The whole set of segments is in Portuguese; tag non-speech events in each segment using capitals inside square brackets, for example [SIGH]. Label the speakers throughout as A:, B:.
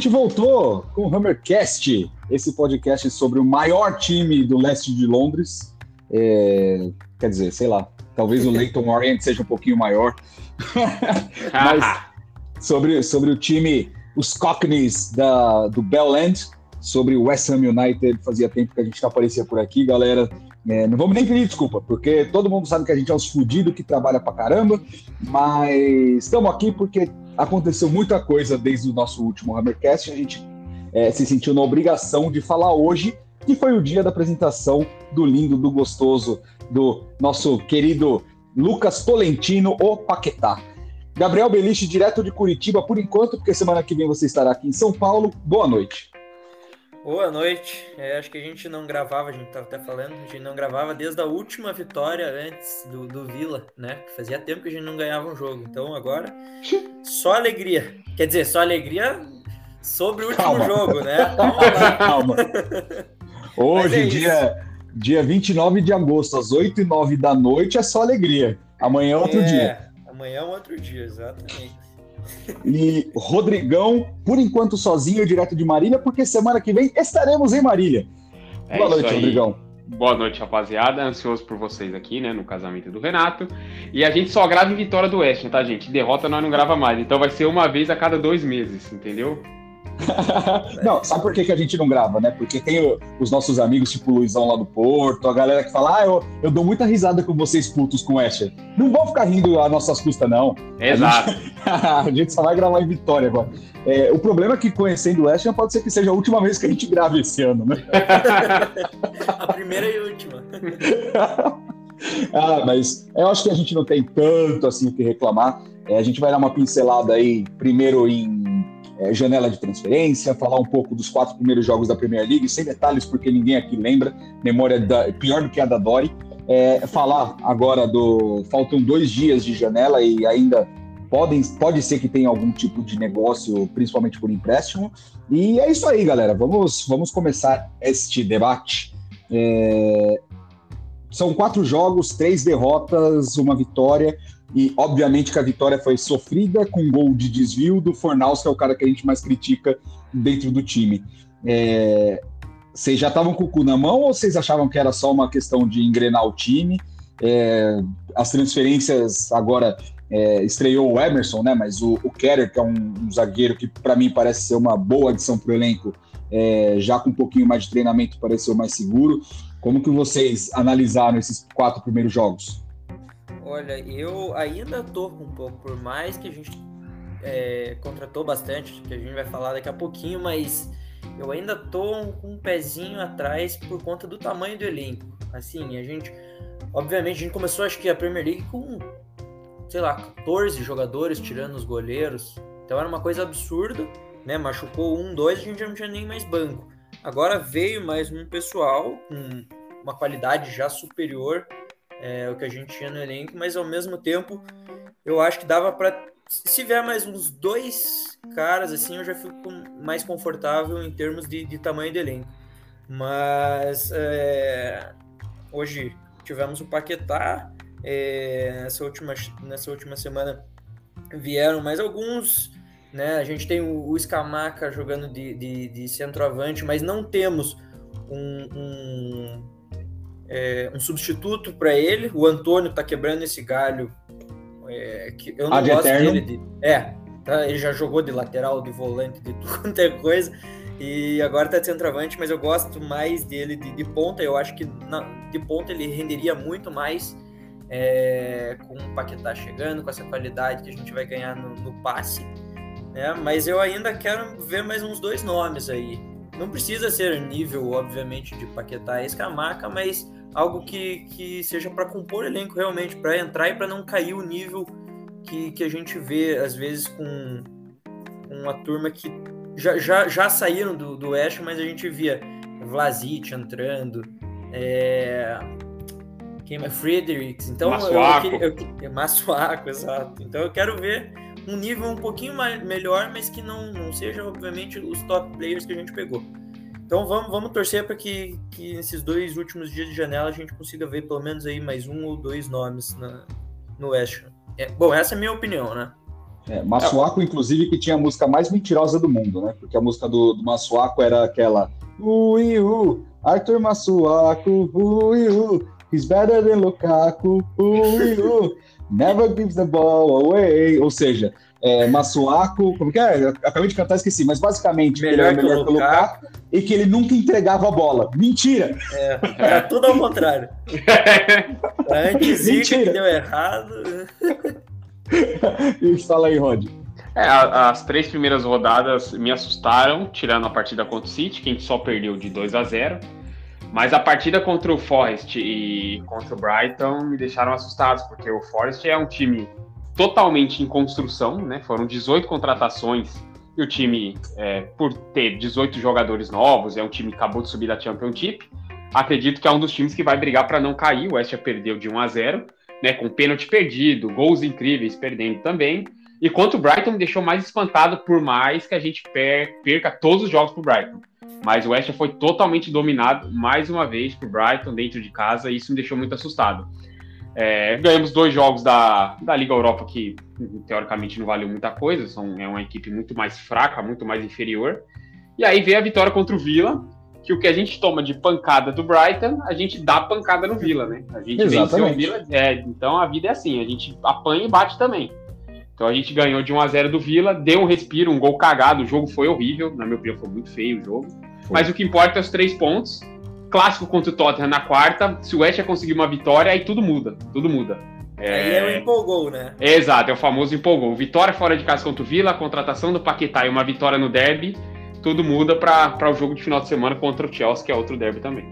A: gente voltou com o Hammercast, esse podcast sobre o maior time do leste de Londres. É, quer dizer, sei lá, talvez o Leighton Orient seja um pouquinho maior. [LAUGHS] Mas sobre, sobre o time, os Cockneys da, do Bell End, sobre o West Ham United. Fazia tempo que a gente não aparecia por aqui, galera. É, não vamos nem pedir desculpa, porque todo mundo sabe que a gente é os fudidos que trabalha pra caramba, mas estamos aqui porque aconteceu muita coisa desde o nosso último Hammercast. A gente é, se sentiu na obrigação de falar hoje, que foi o dia da apresentação do lindo, do gostoso, do nosso querido Lucas Tolentino, o Paquetá. Gabriel Beliche, direto de Curitiba, por enquanto, porque semana que vem você estará aqui em São Paulo. Boa noite.
B: Boa noite. É, acho que a gente não gravava, a gente estava até falando, a gente não gravava desde a última vitória antes do, do Vila, né? Fazia tempo que a gente não ganhava um jogo. Então agora, só alegria. Quer dizer, só alegria sobre o último
A: Calma.
B: jogo, né? [LAUGHS] Calma.
A: Calma. Hoje,
B: é
A: dia, dia 29 de agosto, às 8 e 9 da noite, é só alegria. Amanhã é outro
B: É,
A: dia.
B: Amanhã é um outro dia, exatamente.
A: E Rodrigão, por enquanto sozinho, direto de Marília, porque semana que vem estaremos em Marília.
C: É
A: Boa noite,
C: aí.
A: Rodrigão.
C: Boa noite, rapaziada. Ansioso por vocês aqui, né? No casamento do Renato. E a gente só grava em vitória do Oeste, tá, gente? Derrota nós não grava mais. Então vai ser uma vez a cada dois meses, entendeu? [LAUGHS]
A: Não, sabe por que, que a gente não grava, né? Porque tem o- os nossos amigos, tipo o Luizão lá do Porto, a galera que fala, ah, eu, eu dou muita risada com vocês putos com o Asher. Não vão ficar rindo às nossas custas, não.
C: Exato. [LAUGHS]
A: a gente só vai gravar em Vitória agora. É, o problema é que conhecendo o Asher pode ser que seja a última vez que a gente grave esse ano, né?
B: A primeira e última. [LAUGHS]
A: Ah, mas eu acho que a gente não tem tanto assim o que reclamar. É, a gente vai dar uma pincelada aí, primeiro em é, janela de transferência, falar um pouco dos quatro primeiros jogos da Premier League, sem detalhes, porque ninguém aqui lembra, memória da- pior do que a da Dori. É, falar agora do. Faltam dois dias de janela e ainda podem, pode ser que tenha algum tipo de negócio, principalmente por empréstimo. E é isso aí, galera. Vamos, vamos começar este debate. É, são quatro jogos, três derrotas, uma vitória. E obviamente que a vitória foi sofrida com um gol de desvio do Fornaus, que é o cara que a gente mais critica dentro do time. É, Vocês já estavam com o cu na mão ou vocês achavam que era só uma questão de engrenar o time? É, as transferências agora é, estreou o Emerson, né? Mas o, o Keller, que é um, um zagueiro que para mim parece ser uma boa adição para o elenco, é, já com um pouquinho mais de treinamento, pareceu mais seguro. Como que vocês analisaram esses quatro primeiros jogos?
B: Olha, eu ainda com um pouco, por mais que a gente é, contratou bastante, que a gente vai falar daqui a pouquinho, mas eu ainda tô com um pezinho atrás por conta do tamanho do elenco. Assim, a gente, obviamente, a gente começou acho que a Premier League com, sei lá, 14 jogadores tirando os goleiros, então era uma coisa absurda, né? Machucou um, dois, a gente já não tinha nem mais banco. Agora veio mais um pessoal com uma qualidade já superior é, o que a gente tinha no elenco, mas ao mesmo tempo eu acho que dava para se vier mais uns dois caras assim, eu já fico mais confortável em termos de, de tamanho de elenco. Mas é, hoje tivemos o Paquetá, é, nessa, última, nessa última semana vieram mais alguns. Né? A gente tem o, o Scamaca jogando de, de, de centroavante, mas não temos um, um é, um substituto para ele. O Antônio tá quebrando esse galho. É, que eu não
A: Ad
B: gosto
A: eterno.
B: dele. De, é, tá, ele já jogou de lateral, de volante, de [LAUGHS] tudo quanto é coisa. E agora tá de centroavante, mas eu gosto mais dele de, de ponta. Eu acho que na, de ponta ele renderia muito mais é, com o Paquetá chegando, com essa qualidade que a gente vai ganhar no, no passe. Né? Mas eu ainda quero ver mais uns dois nomes aí. Não precisa ser nível, obviamente, de Paquetá e Escamaca, mas algo que, que seja para compor elenco realmente, para entrar e para não cair o nível que, que a gente vê, às vezes, com uma turma que já, já, já saíram do, do Oeste, mas a gente via Vlasic entrando, é... quem mais? Fredericks. Então,
C: Massuaco.
B: eu, eu, eu, Massuaco, exato. Então eu quero ver um nível um pouquinho mais, melhor, mas que não, não seja, obviamente, os top players que a gente pegou. Então vamos, vamos torcer para que, que nesses dois últimos dias de janela a gente consiga ver pelo menos aí mais um ou dois nomes na, no West. É, bom, essa é a minha opinião, né?
A: É, Massuaco, inclusive, que tinha a música mais mentirosa do mundo, né? Porque a música do, do Massuaco era aquela Ui, uh, Arthur Massuaco, ui, uh, he's better than Lukaku, ui, uh, never gives the ball away. Ou seja, é, Massuaco, como que é? Eu acabei de cantar, esqueci, mas basicamente
B: Melhor
A: ele era melhor que o Lukaku e que ele nunca entregava a bola. Mentira!
B: É, era tudo ao contrário. [LAUGHS] Antes Zica que
A: Mentira.
B: deu errado. [LAUGHS]
A: E fala aí, Rod.
C: É, as três primeiras rodadas me assustaram, tirando a partida contra o City, que a gente só perdeu de 2 a 0 Mas a partida contra o Forest e contra o Brighton me deixaram assustados, porque o Forest é um time totalmente em construção, né? Foram 18 contratações e o time, é, por ter 18 jogadores novos, é um time que acabou de subir da Championship. Acredito que é um dos times que vai brigar para não cair. O West perdeu de 1 a 0 né? Com pênalti perdido, gols incríveis perdendo também. E quanto o Brighton me deixou mais espantado, por mais que a gente per- perca todos os jogos pro Brighton. Mas o West foi totalmente dominado, mais uma vez, pro Brighton dentro de casa, e isso me deixou muito assustado. É, ganhamos dois jogos da, da Liga Europa que, teoricamente, não valeu muita coisa, são, é uma equipe muito mais fraca, muito mais inferior. E aí veio a vitória contra o Villa, que o que a gente toma de pancada do Brighton, a gente dá pancada no Villa, né? A gente venceu o
A: Exatamente.
C: Villa, é, então a vida é assim, a gente apanha e bate também. Então a gente ganhou de 1 a 0 do Villa, deu um respiro, um gol cagado, o jogo foi horrível, na minha opinião foi muito feio o jogo. Mas o que importa é os três pontos. Clássico contra o Tottenham na quarta, se o West conseguir uma vitória, aí tudo muda, tudo muda.
B: Aí é o empolgou, né?
C: É, exato, é o famoso empolgou. Vitória fora de casa contra o Villa, a contratação do Paquetá e uma vitória no derby, tudo muda para o jogo de final de semana contra o Chelsea, que é outro derby também.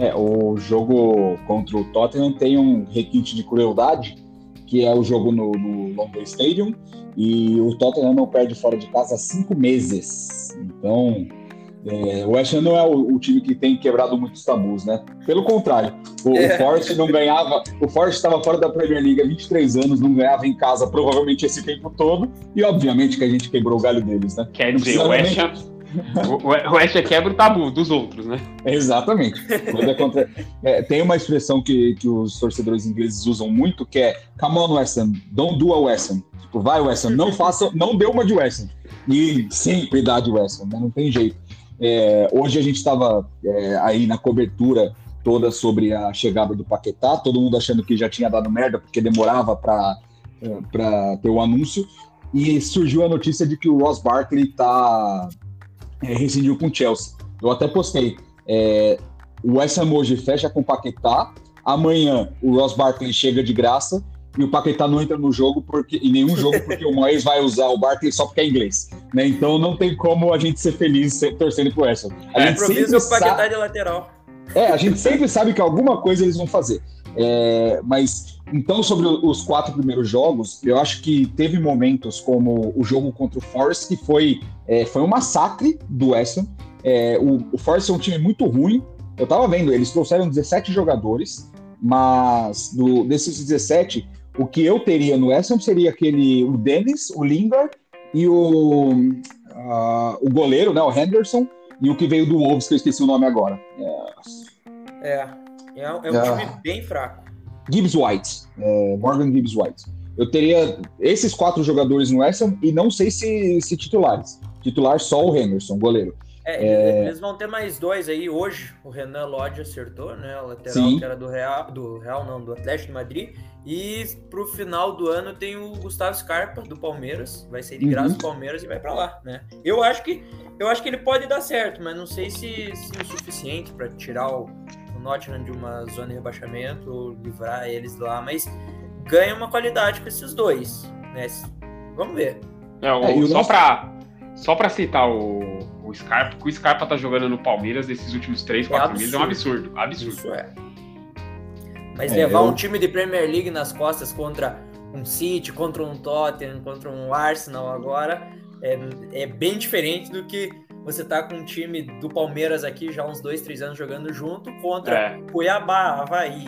A: É, o jogo contra o Tottenham tem um requinte de crueldade, que é o jogo no, no London Stadium, e o Tottenham não perde fora de casa há cinco meses. Então, é, o West Ham não é o, o time que tem quebrado muitos tabus, né? Pelo contrário, o,
B: É.
A: o Forest não ganhava, o Forest estava fora da Premier League há 23 anos, não ganhava em casa provavelmente esse tempo todo, e obviamente que a gente quebrou o galho deles, né?
C: Quer
A: Não
C: dizer, o West Ham, o, West Ham quebra o tabu dos outros, né?
A: Exatamente. É é, tem uma expressão que, que os torcedores ingleses usam muito, que é Come on, West Ham, don't do a West Ham. Tipo, vai, West Ham, não faça, não dê uma de West Ham. E sempre dá de West Ham, né? não tem jeito. É, hoje a gente estava aí na cobertura toda sobre a chegada do Paquetá, todo mundo achando que já tinha dado merda, porque demorava para ter o anúncio, e surgiu a notícia de que o Ross Barkley tá, é, rescindiu com o Chelsea. Eu até postei, é, o West Ham hoje fecha com o Paquetá, amanhã o Ross Barkley chega de graça, e o Paquetá não entra no jogo porque em nenhum jogo porque o Moyes vai usar o Barkley só porque é inglês, né? Então não tem como a gente ser feliz torcendo pro West Ham. A
C: É,
A: gente sempre
B: o
A: sabe-
B: Paquetá de lateral.
A: é, a gente sempre sabe que alguma coisa eles vão fazer. É, mas então sobre os quatro primeiros jogos, eu acho que teve momentos como o jogo contra o Forest que foi é, foi um massacre do West Ham. É, o, o Forest é um time muito ruim. Eu tava vendo, eles trouxeram 17 jogadores, mas do, desses 17, o que eu teria no Ham seria aquele o Dennis, o Lingard e o, ah, o goleiro, né, o Henderson, e o que veio do Wolves, que eu esqueci o nome agora. É,
B: É. É, um- é um
A: Ah.
B: time bem fraco.
A: Gibbs White, é, Morgan Gibbs White. Eu teria esses quatro jogadores no Ham e não sei se, se titulares. Titular só o Henderson, goleiro.
B: É, eles- Eles vão ter mais dois aí hoje. O Renan Lodge acertou, né? O lateral
A: Sim.
B: que era do Real, do Real não, do Atlético de Madrid. E pro final do ano tem o Gustavo Scarpa do Palmeiras. Vai sair de
A: Uhum.
B: graça do Palmeiras e vai pra lá, né? Eu acho que eu acho que ele pode dar certo, mas não sei se, se o suficiente pra tirar o Nottingham de uma zona de rebaixamento livrar eles lá, mas ganha uma qualidade com esses dois, né? Vamos ver.
C: É, o-
A: É,
C: só,
A: nosso-
C: pra, só pra citar o, o Scarpa, o que o Scarpa tá jogando no Palmeiras nesses últimos 3, 4 meses é um absurdo. Absurdo.
B: Isso é. Mas
A: É,
B: levar
A: eu-
B: um time de Premier League nas costas contra um City, contra um Tottenham, contra um Arsenal agora, é, é bem diferente do que você tá com um time do Palmeiras aqui já há uns dois, três anos jogando junto contra
C: É.
B: Cuiabá, Havaí,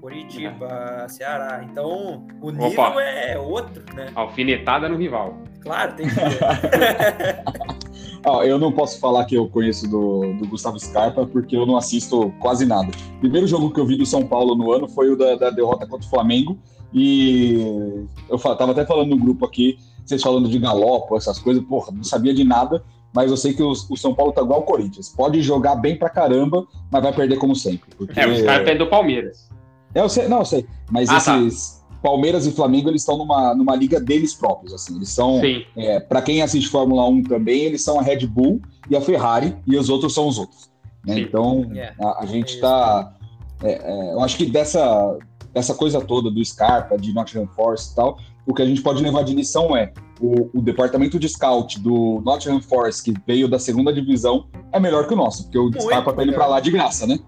B: Curitiba, Ceará. Então, o nível
C: Opa.
B: é outro, né?
C: Alfinetada no rival.
B: Claro, tem [LAUGHS] que. [LAUGHS]
A: Ó, eu não posso falar que eu conheço do, do Gustavo Scarpa, porque eu não assisto quase nada. O primeiro jogo que eu vi do São Paulo no ano foi o da, da derrota contra o Flamengo. E eu tava até falando no grupo aqui, vocês falando de galopo, essas coisas, porra, não sabia de nada, mas eu sei que o, o São Paulo tá igual ao Corinthians. Pode jogar bem pra caramba, mas vai perder como sempre. Porque...
C: É, os caras pedem do Palmeiras.
A: É, eu sei, não, eu sei. Mas
C: Ah, tá.
A: esses Palmeiras e Flamengo, eles estão numa, numa liga deles próprios, assim. Eles são,
C: Sim.
A: é, para quem assiste Fórmula 1 também, eles são a Red Bull e a Ferrari, e os outros são os outros. né? Então,
B: É,
A: a, a gente
B: é
A: tá. é, é, eu acho que dessa, dessa coisa toda do Scarpa, de Nottingham Forest e tal, o que a gente pode levar de lição é o, o departamento de scout do Nottingham Forest, que veio da segunda divisão, é melhor que o nosso, porque o Scarpa tá indo pra lá de graça, né?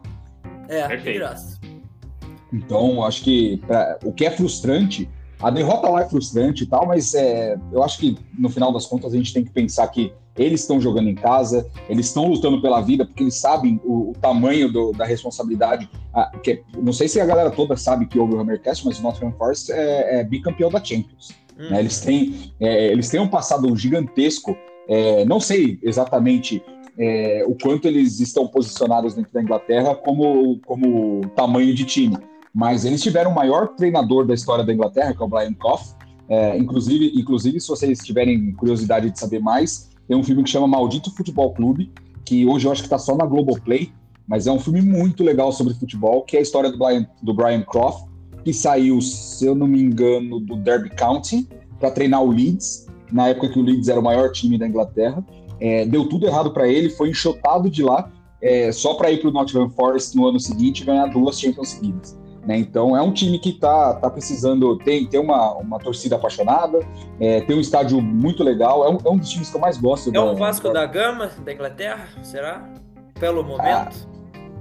B: É, de
C: Perfeito.
B: graça.
A: Então, acho que pra- o que é frustrante, a derrota lá é frustrante e tal, mas é, eu acho que no final das contas a gente tem que pensar que eles estão jogando em casa, eles estão lutando pela vida, porque eles sabem o, o tamanho do- da responsabilidade. Que, é- não sei se a galera toda sabe que houve o Hammercast, mas o Nottingham Forest é, é bicampeão da Champions.
B: Hum.
A: né? Eles, têm, é, eles têm um passado gigantesco. é, não sei exatamente é, o quanto eles estão posicionados dentro da Inglaterra como, como tamanho de time, mas eles tiveram o maior treinador da história da Inglaterra, que é o Brian Clough. É, inclusive, inclusive, se vocês tiverem curiosidade de saber mais, tem um filme que chama Maldito Futebol Clube, que hoje eu acho que está só na Globoplay, mas é um filme muito legal sobre futebol, que é a história do Brian, do Brian Clough, que saiu, se eu não me engano, do Derby County para treinar o Leeds, na época que o Leeds era o maior time da Inglaterra. É, deu tudo errado para ele, foi enxotado de lá, é, só para ir para o Nottingham Forest no ano seguinte e ganhar duas Champions seguidas. Né? Então é um time que tá, tá precisando, tem, tem uma, uma torcida apaixonada, é, tem um estádio muito legal, é um, é um dos times que eu mais gosto.
B: É
A: da-
B: o Vasco da Gama da Inglaterra, será? Pelo momento?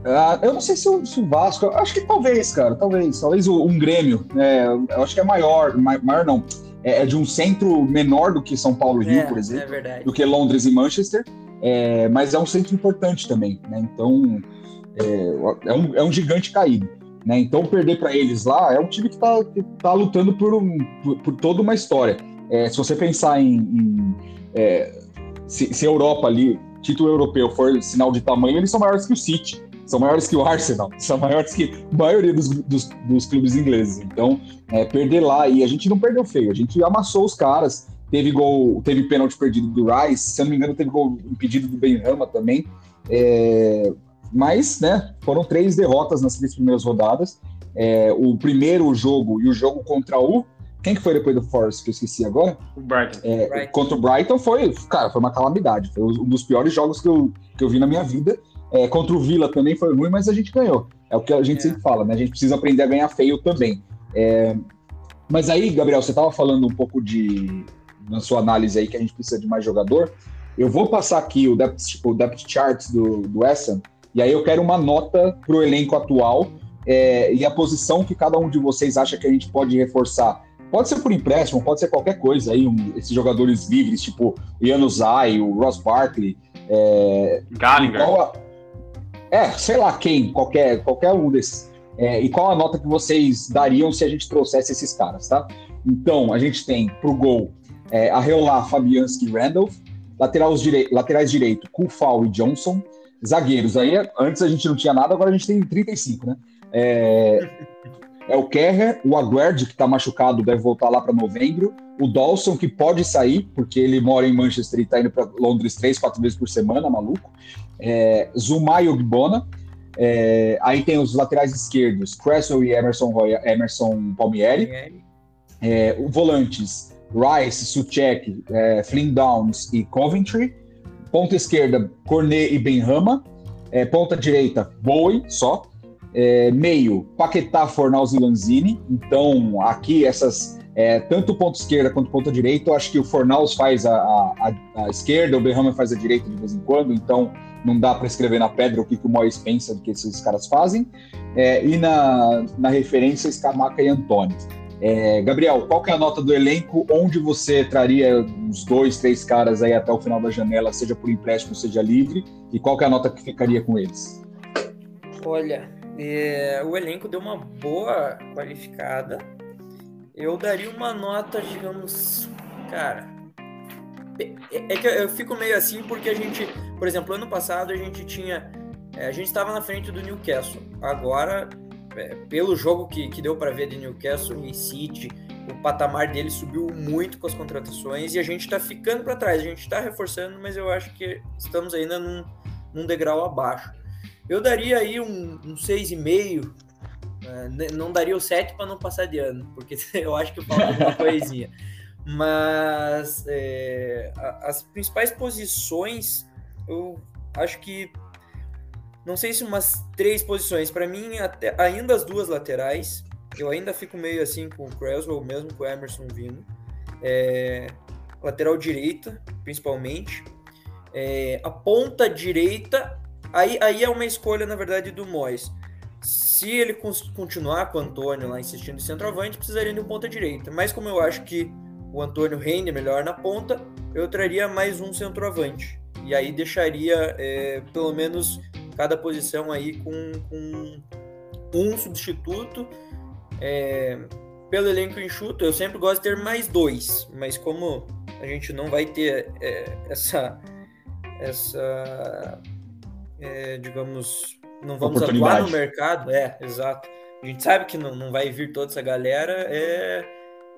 A: Ah, eu não sei se o, se o Vasco, acho que talvez, cara, talvez, talvez o- um Grêmio, é, eu acho que é maior, ma- maior não, é, é de um centro menor do que São Paulo e Rio,
B: é,
A: por
B: é
A: exemplo,
B: verdade.
A: do que Londres e Manchester, é, mas é um centro importante também, né? Então é, é um, é um gigante caído. Né? Então perder para eles lá é um time que está tá lutando por, um, por, por toda uma história. É, se você pensar em, em, é, se, se a Europa ali, título europeu, for sinal de tamanho, eles são maiores que o City, são maiores que o Arsenal, [LAUGHS] são maiores que a maioria dos, dos, dos clubes ingleses. Então, é, perder lá, e a gente não perdeu feio, a gente amassou os caras, teve gol, teve pênalti perdido do Rice, se eu não me engano, teve gol impedido do Benrama também. É, mas, né, foram três derrotas nas três primeiras rodadas. É, o primeiro jogo e o jogo contra o. Quem que foi depois do Forest, que eu esqueci agora?
C: O Brighton.
A: É,
B: Brighton.
A: Contra o Brighton foi, cara, foi uma calamidade. Foi um dos piores jogos que eu, que eu vi na minha vida. É, contra o Villa também foi ruim, mas a gente ganhou. É o que a gente
B: É.
A: sempre fala, né? A gente precisa aprender a ganhar feio também. É, mas aí, Gabriel, você estava falando um pouco de. Na sua análise aí, que a gente precisa de mais jogador. Eu vou passar aqui o depth, o depth chart do, do Essen, e aí eu quero uma nota para o elenco atual é, e a posição que cada um de vocês acha que a gente pode reforçar. Pode ser por empréstimo, pode ser qualquer coisa aí, um- esses jogadores livres, tipo o Januzaj, o Ross Barkley, é,
C: Gallagher.
A: a- É, sei lá quem, qualquer, qualquer um desses. É, e qual a nota que vocês dariam se a gente trouxesse esses caras, tá? Então, a gente tem pro gol é, Arreolá, Fabianski e Randolph. Laterais, direi laterais direito, Kufal e Johnson. Zagueiros, aí antes a gente não tinha nada, agora a gente tem 35, né? É, é o Kerrer, o Aguerd, que tá machucado, deve voltar lá para novembro. O Dawson, que pode sair, porque ele mora em Manchester e tá indo para Londres três, quatro vezes por semana, maluco. É, Zuma e Ogbona. É, aí tem os laterais esquerdos, Cresswell e Emerson, Roy, Emerson Palmieri. É, o volantes, Rice, Suchek, é, Flynn Downs e Coventry. Ponta esquerda, Cornet e Benrama. É, ponta direita, Bowie, só. É, meio, Paquetá, Fornals e Lanzini. Então, aqui, essas, é, tanto ponta esquerda quanto ponta direita, eu acho que o Fornals faz a, a, a- esquerda, o Benrama faz a direita de vez em quando, então não dá para escrever na pedra o que, que o Moyes pensa do que esses caras fazem. É, e na, na referência, Scamaca e Antônio. É, Gabriel, qual que é a nota do elenco? Onde você traria uns dois, três caras aí até o final da janela, seja por empréstimo, seja livre? E qual que é a nota que ficaria com eles?
B: Olha, é, o elenco deu uma boa qualificada. Eu daria uma nota, digamos, cara. É, é que eu fico meio assim porque a gente, por exemplo, ano passado a gente tinha. É, a gente estava na frente do Newcastle. Agora, é, pelo jogo que, que deu para ver de Newcastle e City, o patamar dele subiu muito com as contratações e a gente está ficando para trás. A gente está reforçando, mas eu acho que estamos ainda num, num degrau abaixo. Eu daria aí um, um 6,5. Uh, não daria o 7 para não passar de ano, porque [LAUGHS] eu acho que falta alguma [LAUGHS] coisinha. Mas é, as principais posições, eu acho que. Não sei se umas três posições. Para mim, até, ainda as duas laterais. Eu ainda fico meio assim com o Creswell, mesmo com o Emerson vindo. É, lateral direita, principalmente. É, a ponta direita, aí, aí é uma escolha, na verdade, do Mois. Se ele continuar com o Antônio lá insistindo em centroavante, precisaria de um ponta direita. Mas como eu acho que o Antônio rende melhor na ponta, eu traria mais um centroavante. E aí deixaria é, pelo menos cada posição aí com, com um substituto. É, pelo elenco enxuto, eu sempre gosto de ter mais dois, mas como a gente não vai ter é, essa essa, é, digamos, não vamos atuar no mercado, é, exato. A gente sabe que não, não vai vir toda essa galera, é,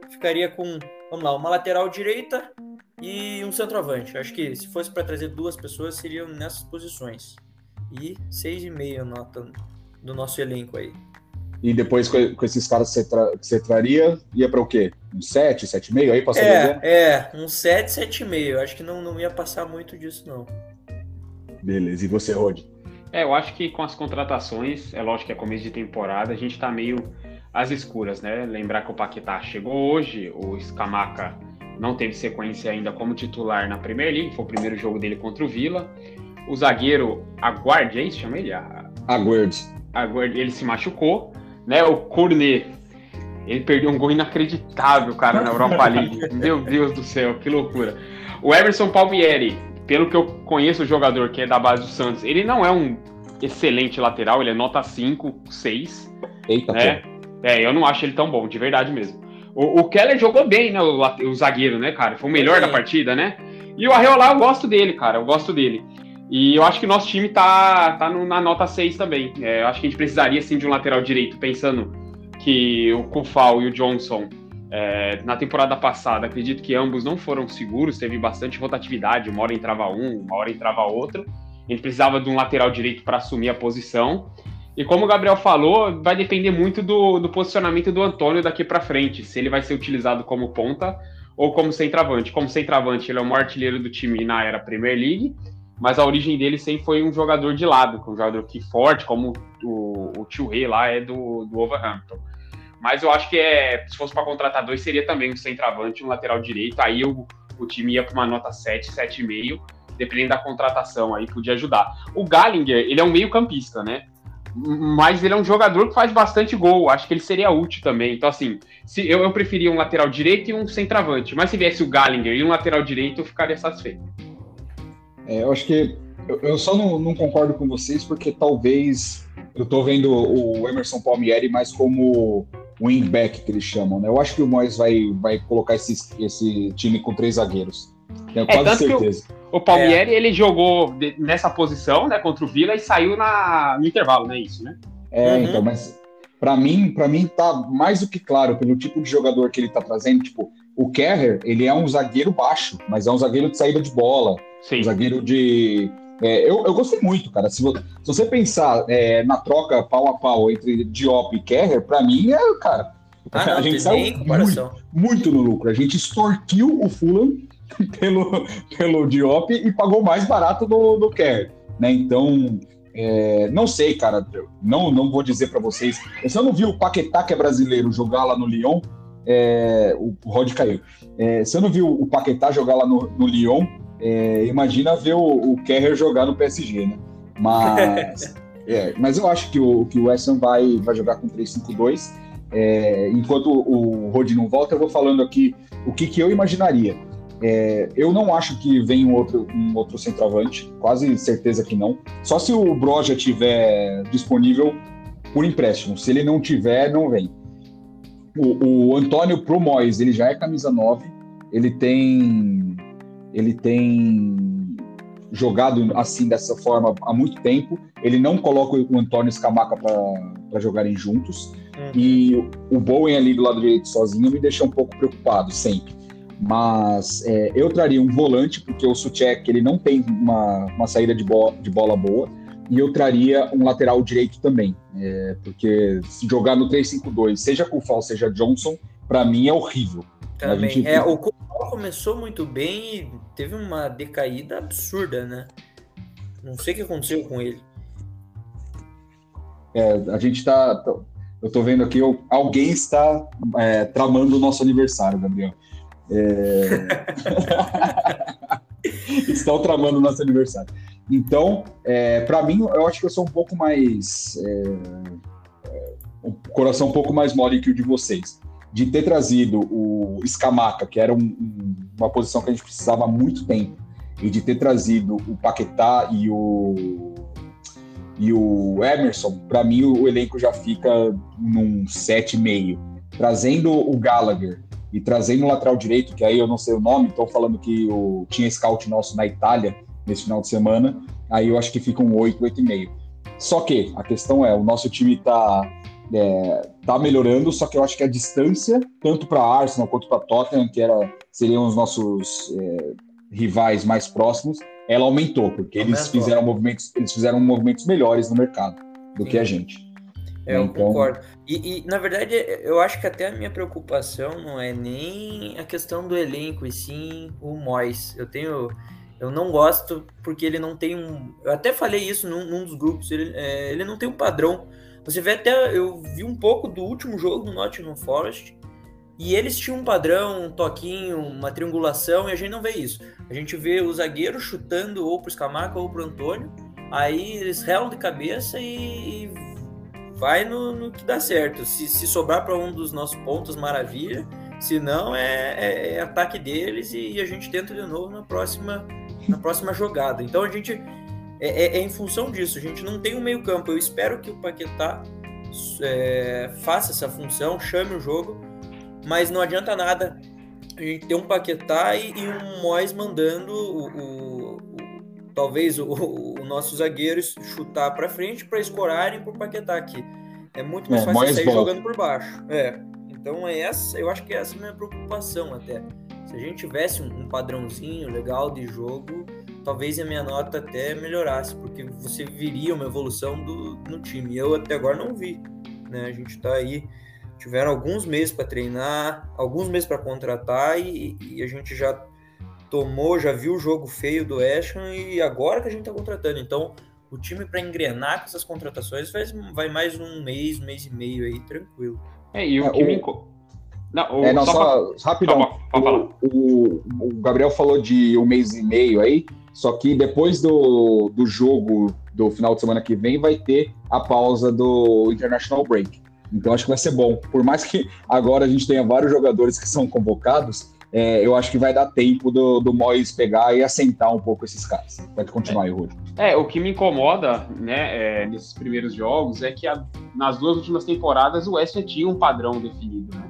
B: ficaria com, vamos lá, uma lateral direita e um centroavante. Acho que se fosse para trazer duas pessoas, seriam nessas posições. E 6,5 nota do nosso elenco aí.
A: E depois com, esses caras que você, tra que você traria, ia para o quê? Um 7, 7,5 aí? Passa
B: é, é, um 7, 7,5. Acho que não, não ia passar muito disso, não.
A: Beleza, e você, Rod?
C: É, eu acho que com as contratações, é lógico que é começo de temporada, a gente tá meio às escuras, né? Lembrar que o Paquetá chegou hoje, o Scamaca não teve sequência ainda como titular na Premier League, foi o primeiro jogo dele contra o Villa. O zagueiro Aguard, é isso? Chama ele?
A: Aguard.
C: Aguard, ele se machucou né? O Cornet, ele perdeu um gol inacreditável, cara, na Europa League. [LAUGHS] Meu Deus do céu, que loucura. O Everson Palmieri, pelo que eu conheço o jogador que é da base do Santos, ele não é um excelente lateral, ele é nota 5, 6. Eita, né? É, eu não acho ele tão bom, de verdade mesmo. O, o Keller jogou bem, né? O, o, zagueiro, né, cara? Foi o melhor da partida, né? E o Arreolá, eu gosto dele, cara. Eu gosto dele. E eu acho que o nosso time tá, tá no, na nota 6 também. É, eu acho que a gente precisaria sim de um lateral direito, pensando que o Kufal e o Johnson, é, na temporada passada, acredito que ambos não foram seguros, teve bastante rotatividade, uma hora entrava um, uma hora entrava outro. A gente precisava de um lateral direito para assumir a posição. E como o Gabriel falou, vai depender muito do, do posicionamento do Antônio daqui para frente, se ele vai ser utilizado como ponta ou como centroavante. Como centroavante, ele é o maior artilheiro do time na era Premier League mas a origem dele sempre foi um jogador de lado, um jogador que forte, como o, o tio Rei lá é do, do Overhampton. Mas eu acho que é, se fosse para contratar dois, seria também um centroavante, um lateral direito, aí o, o time ia para uma nota 7, 7,5, dependendo da contratação, aí podia ajudar. O Gallinger, ele é um meio campista, né? Mas ele é um jogador que faz bastante gol, acho que ele seria útil também. Então, assim, se eu, eu preferia um lateral direito e um centroavante, mas se viesse o Gallinger e um lateral direito, eu ficaria satisfeito.
A: É, eu acho que eu, eu só não, não, concordo com vocês porque talvez eu tô vendo o Emerson Palmieri mais como wingback que eles chamam, né? Eu acho que o Mois vai, vai colocar esse, esse time com três zagueiros. Tenho é, quase certeza.
C: O, o, Palmieri, é. ele jogou de, nessa posição, né, contra o Vila e saiu na, no intervalo, né? Isso, né?
A: É, uhum. então, mas para mim, para mim tá mais do que claro pelo tipo de jogador que ele tá trazendo, tipo, o Kerrer, ele é um zagueiro baixo, mas é um zagueiro de saída de bola, Sim. um zagueiro de é, eu, eu gostei muito, cara. Se, você, se você pensar é, na troca pau a pau entre Diop e Kerrer, para mim é, cara, ah, não, a gente saiu muito, muito, no lucro. A gente extorquiu o Fulham [LAUGHS] pelo, pelo Diop e pagou mais barato do, do Kerrer, né? Então, é, não sei, cara. Não, não vou dizer para vocês. Eu só não vi o Paquetá, que é brasileiro, jogar lá no Lyon. É, o Rod caiu. É, se eu não vi o Paquetá jogar lá no, no Lyon, é, imagina ver o, o Kerrer jogar no PSG, né? Mas, [LAUGHS] é, mas eu acho que o, que o West Ham vai, vai jogar com 3-5-2. É, enquanto o Rod não volta, eu vou falando aqui o que, que eu imaginaria. É, eu não acho que venha um outro, um outro centroavante, quase certeza que não. Só se o Broja tiver disponível, por empréstimo. Se ele não tiver, não vem. O, o Antônio pro Mois, ele já é camisa 9, ele tem ele tem jogado assim dessa forma há muito tempo. Ele não coloca o Antônio Escamaca para jogarem juntos. Uhum. E o Bowen ali do lado direito sozinho me deixa um pouco preocupado sempre. Mas é, eu traria um volante, porque o Suchek ele não tem uma, uma saída de, bo de bola boa. E eu traria um lateral direito também. É, porque se jogar no 3-5-2, seja com o Fal, seja Johnson, para mim é horrível.
B: Também. Gente... É, o Kufal começou muito bem e teve uma decaída absurda, né? Não sei o que aconteceu com ele.
A: É, a gente tá. Eu tô vendo aqui, alguém está é, tramando o nosso aniversário, Gabriel. É... [LAUGHS] Estão tramando o nosso aniversário. Então, é, para mim, eu acho que eu sou um pouco mais. É, é, um coração um pouco mais mole que o de vocês. De ter trazido o Scamaca, que era um, um, uma posição que a gente precisava há muito tempo, e de ter trazido o Paquetá e o, e o Emerson, para mim o elenco já fica num 7,5. Trazendo o Gallagher e trazendo o lateral direito, que aí eu não sei o nome, estou falando que o, tinha scout nosso na Itália nesse final de semana, aí eu acho que fica um 8, 8,5. Só que a questão é, o nosso time está é, tá melhorando, só que eu acho que a distância, tanto para Arsenal quanto para Tottenham, que era, seriam os nossos é, rivais mais próximos, ela aumentou, porque aumentou. eles fizeram movimentos, eles fizeram movimentos melhores no mercado do Sim. que a gente.
B: É, eu então... concordo. E, e, na verdade, eu acho que até a minha preocupação não é nem a questão do elenco, e sim o Mois. Eu tenho. Eu não gosto porque ele não tem um. Eu até falei isso num, num dos grupos. Ele, é, ele não tem um padrão. Você vê até. Eu vi um pouco do último jogo do Nottingham Forest. E eles tinham um padrão, um toquinho, uma triangulação, e a gente não vê isso. A gente vê o zagueiro chutando ou pro Scamaca ou pro Antônio. Aí eles relam de cabeça e vai no, no que dá certo. Se, se sobrar para um dos nossos pontos, maravilha. Se não, é, é, é ataque deles e, e, a gente tenta de novo na próxima, na próxima jogada. Então a gente é, é, é em função disso. A gente não tem um meio campo. Eu espero que o Paquetá é, faça essa função, chame o jogo, mas não adianta nada a gente ter um Paquetá e, e um Mois mandando o, o, o talvez o, o, nosso zagueiro chutar para frente para escorarem para o Paquetá aqui. É muito mais é, fácil sair bom. jogando por baixo. É. Então é essa, eu acho que essa é a minha preocupação até. Se a gente tivesse um, um padrãozinho legal de jogo, talvez a minha nota até melhorasse, porque você viria uma evolução do, no time. Eu até agora não vi. Né? A gente está aí, tiveram alguns meses para treinar, alguns meses para contratar e, e, a gente já tomou, já viu o jogo feio do Ashton e agora que a gente está contratando. Então, o time para engrenar com essas contratações vai, vai mais um mês, um mês e meio aí, tranquilo.
C: É, e o é, que o... me.
A: Não, o... é, não, só, só pra... rapidão. o, o, o, Gabriel falou de um mês e meio aí, só que depois do, do jogo do final de semana que vem vai ter a pausa do International Break. Então acho que vai ser bom. Por mais que agora a gente tenha vários jogadores que são convocados, é, eu acho que vai dar tempo do, do Mois pegar e assentar um pouco esses caras. Pode continuar aí, Rui.
C: É, o que me incomoda, né, é, nesses primeiros jogos é que a, nas duas últimas temporadas o West tinha um padrão definido, né?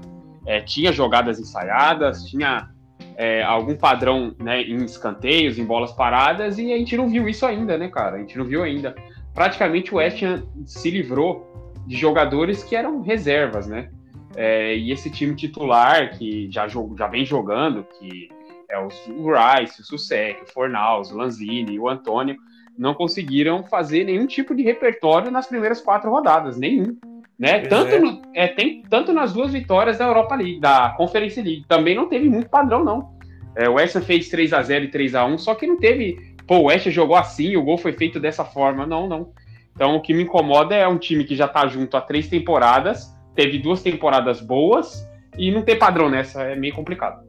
C: É, tinha jogadas ensaiadas, tinha é, algum padrão né, em escanteios, em bolas paradas, e a gente não viu isso ainda, né, cara? A gente não viu ainda. Praticamente o West se livrou de jogadores que eram reservas, né? É, e esse time titular, que já, já vem jogando, que é o Rice, o Susek, o Fornaus, o Lanzini, o Antônio, não conseguiram fazer nenhum tipo de repertório nas primeiras quatro rodadas, nenhum. Né? Tanto, é. No, é, tem, tanto nas duas vitórias da Europa League, da Conference League, também não teve muito padrão, não. É, o West fez 3 a 0 e 3 a 1 só que não teve. Pô, o West jogou assim, o gol foi feito dessa forma. Não, não. Então o que me incomoda é um time que já tá junto há três temporadas teve duas temporadas boas e não ter padrão nessa é meio complicado.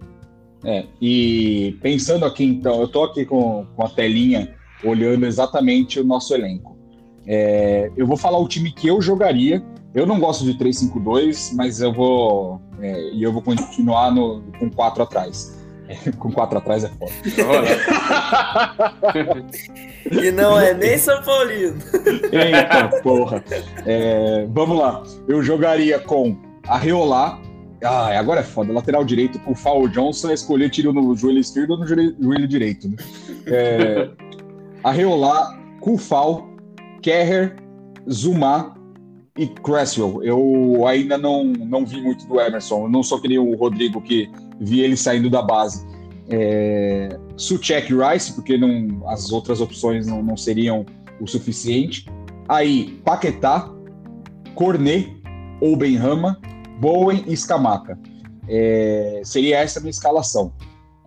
A: É, e pensando aqui então, eu tô aqui com, com a telinha olhando exatamente o nosso elenco. É, eu vou falar o time que eu jogaria. Eu não gosto de 3-5-2, mas eu vou é, e eu vou continuar no, com quatro atrás. [LAUGHS] com quatro atrás é foda.
B: E não é nem São Paulino. [LAUGHS]
A: Eita, porra. É, vamos lá. Eu jogaria com Arreolá. Ah, agora é foda. Lateral direito com o Foul Johnson. Escolher tiro no joelho esquerdo ou no joelho, joelho direito. Né? É, Arreolá, Kufal, Kerrer, Zuma e Cresswell. Eu ainda não, não vi muito do Emerson. Eu não sou que nem o Rodrigo que vi ele saindo da base. É, Suchek Rice, porque não, as outras opções não, não seriam o suficiente. Aí, Paquetá, Cornet ou Benrama, Bowen e Scamaca. É, seria essa a minha escalação.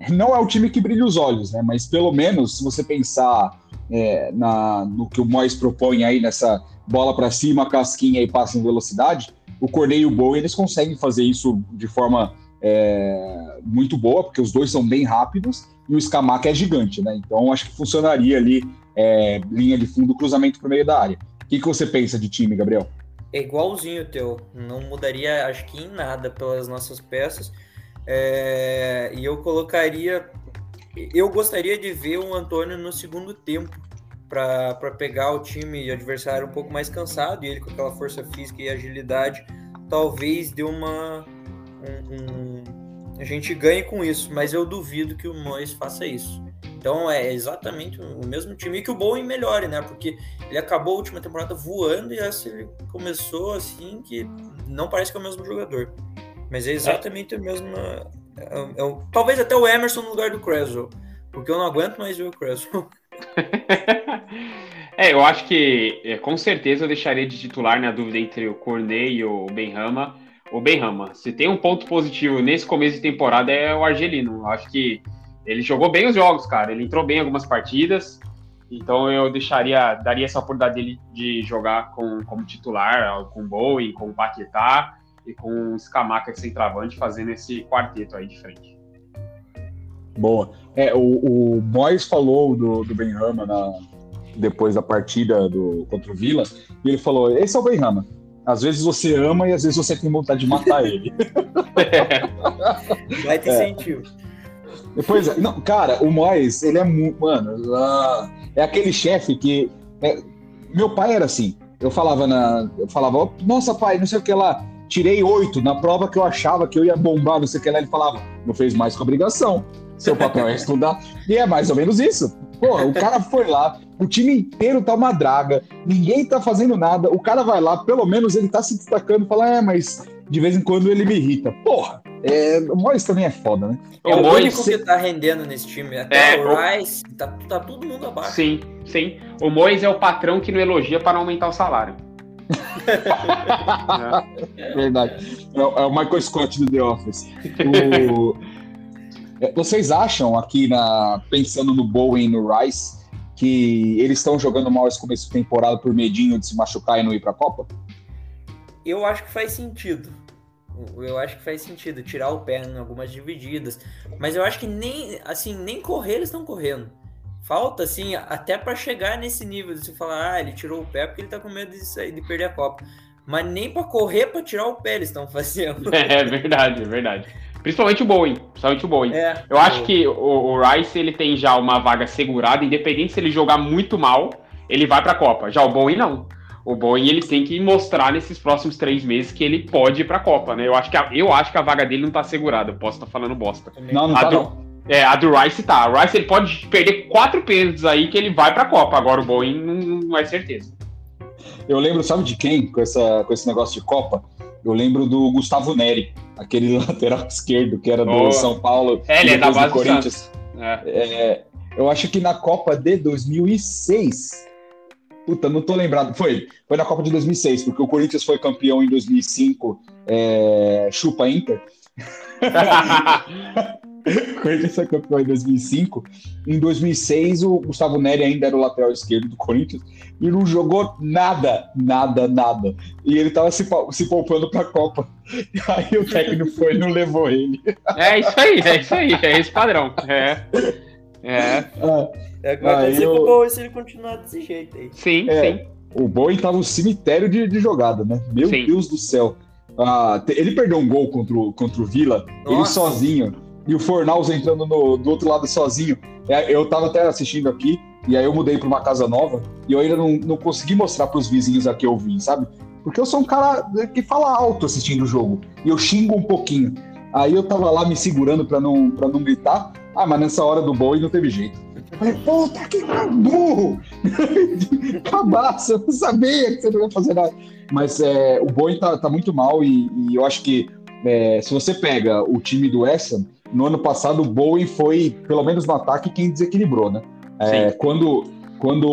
A: Não é o time que brilha os olhos, né? Mas pelo menos, se você pensar é, na, no que o Mois propõe aí nessa bola para cima, casquinha e passe em velocidade, o Cornet e o Bowen eles conseguem fazer isso de forma é, muito boa, porque os dois são bem rápidos e o Scamaca é gigante, né? Então acho que funcionaria ali é, linha de fundo, cruzamento para meio da área. O que, que você pensa de time, Gabriel?
B: É igualzinho o teu. Não mudaria, acho que em nada pelas nossas peças. É, e eu colocaria. Eu gostaria de ver o Antônio no segundo tempo para pegar o time adversário um pouco mais cansado e ele com aquela força física e agilidade talvez dê uma um, um, a gente ganhe com isso, mas eu duvido que o Mois faça isso. Então é exatamente o mesmo time e que o Bowen melhore, né? Porque ele acabou a última temporada voando e essa ele começou assim que não parece que é o mesmo jogador. Mas é exatamente é. o mesmo. É, é, é, talvez até o Emerson no lugar do Creswell. Porque eu não aguento mais ver o Creswell. [LAUGHS]
C: é, eu acho que é, com certeza eu deixaria de titular na dúvida entre o Cornet e o Benrama o Benrama. Se tem um ponto positivo nesse começo de temporada é o Argelino. Eu acho que ele jogou bem os jogos, cara. Ele entrou bem em algumas partidas. Então eu deixaria, daria essa oportunidade dele de jogar com, como titular, com o Bowen, com o Paquetá e com o Scamaca de centroavante, fazendo esse quarteto aí de frente.
A: Boa. É, o, o Mois falou do, do Benrama na, depois da partida do, contra o Vila, e ele falou: esse é o Benrama. Às vezes você ama e às vezes você tem vontade de matar [LAUGHS] ele.
B: Vai ter é. sentido.
A: Pois é, não, cara, o Mois, ele é muito. Mano, é aquele chefe que. É, meu pai era assim. Eu falava na. Eu falava, nossa, pai, não sei o que lá. Tirei oito na prova que eu achava que eu ia bombar, não sei o que lá. Ele falava, não fez mais com obrigação. Seu papel é estudar. E é mais ou menos isso. Pô, o cara foi lá, o time inteiro tá uma draga, ninguém tá fazendo nada, o cara vai lá, pelo menos ele tá se destacando e fala, é, mas de vez em quando ele me irrita. Porra, é, o Mois também é foda, né?
B: É o, o único que tá rendendo nesse time. Até é, o Rice, tá, tá todo mundo abaixo.
C: Sim, sim. O Mois é o patrão que não elogia para não aumentar o salário. [LAUGHS]
A: é. Verdade. É, o Michael Scott do The Office. O... É, vocês acham aqui, na, pensando no Bowen e no Rice, que eles estão jogando mal esse começo de temporada por medinho de se machucar e não ir para a Copa?
B: Eu acho que faz sentido. Eu acho que faz sentido tirar o pé em algumas divididas, mas eu acho que nem assim nem correr eles estão correndo. Falta assim até para chegar nesse nível de se falar, ah, ele tirou o pé porque ele tá com medo de sair, de perder a Copa. Mas nem para correr para tirar o pé eles estão fazendo. [LAUGHS]
C: É verdade, é verdade. Principalmente o Boeing. Principalmente o Boeing. É, eu acho que o, o, Rice ele tem já uma vaga segurada, independente se ele jogar muito mal, ele vai para a Copa. Já o Boeing não. O Boeing ele tem que mostrar nesses próximos três meses que ele pode ir para a Copa, né? Eu acho que a, eu acho que a vaga dele não tá segurada. Eu posso estar tá falando bosta.
A: Não, não
C: a
A: tá
C: do,
A: não.
C: É, a do Rice tá. O Rice ele pode perder quatro pênaltis aí que ele vai para a Copa. Agora o Boeing não, não é certeza.
A: Eu lembro, sabe de quem com, essa, com esse negócio de Copa? Eu lembro do Gustavo Neri, aquele [LAUGHS] lateral esquerdo que era do oh. São Paulo.
C: É, ele é da base do Corinthians.
A: É. É, eu acho que na Copa de 2006. Puta, não tô lembrado. Foi, foi na Copa de 2006, porque o Corinthians foi campeão em 2005, é, chupa Inter. [LAUGHS] [LAUGHS] o Corinthians foi campeão em 2005. Em 2006, o Gustavo Neri ainda era o lateral esquerdo do Corinthians e não jogou nada, nada, nada. E ele tava se, se poupando pra Copa. E [LAUGHS] aí o técnico foi e não levou ele.
C: É isso aí, é isso aí, é esse padrão. É. É.
B: Ah, é vai eu... com o Bowen se ele continuar desse jeito aí.
C: Sim, é, sim.
A: O Bowen tava no cemitério de, de jogada, né? Meu sim. Deus do céu. Ah, ele perdeu um gol contra o, contra o Vila, Nossa. ele sozinho e o Fornals entrando no, do outro lado sozinho. É, eu tava até assistindo aqui, E aí eu mudei para uma casa nova e eu ainda não, não consegui mostrar para os vizinhos aqui eu vim, sabe? Porque eu sou um cara que fala alto assistindo o jogo e eu xingo um pouquinho. Aí eu tava lá me segurando para não, pra não gritar. Ah, mas nessa hora do boi não teve jeito. Falei, puta que burro! [LAUGHS] Cabaço, eu não sabia que você não ia fazer nada. Mas é, o boi tá, tá muito mal e, e eu acho que é, se você pega o time do Essen, no ano passado o Bowen foi, pelo menos no ataque, quem desequilibrou, né? É, quando, quando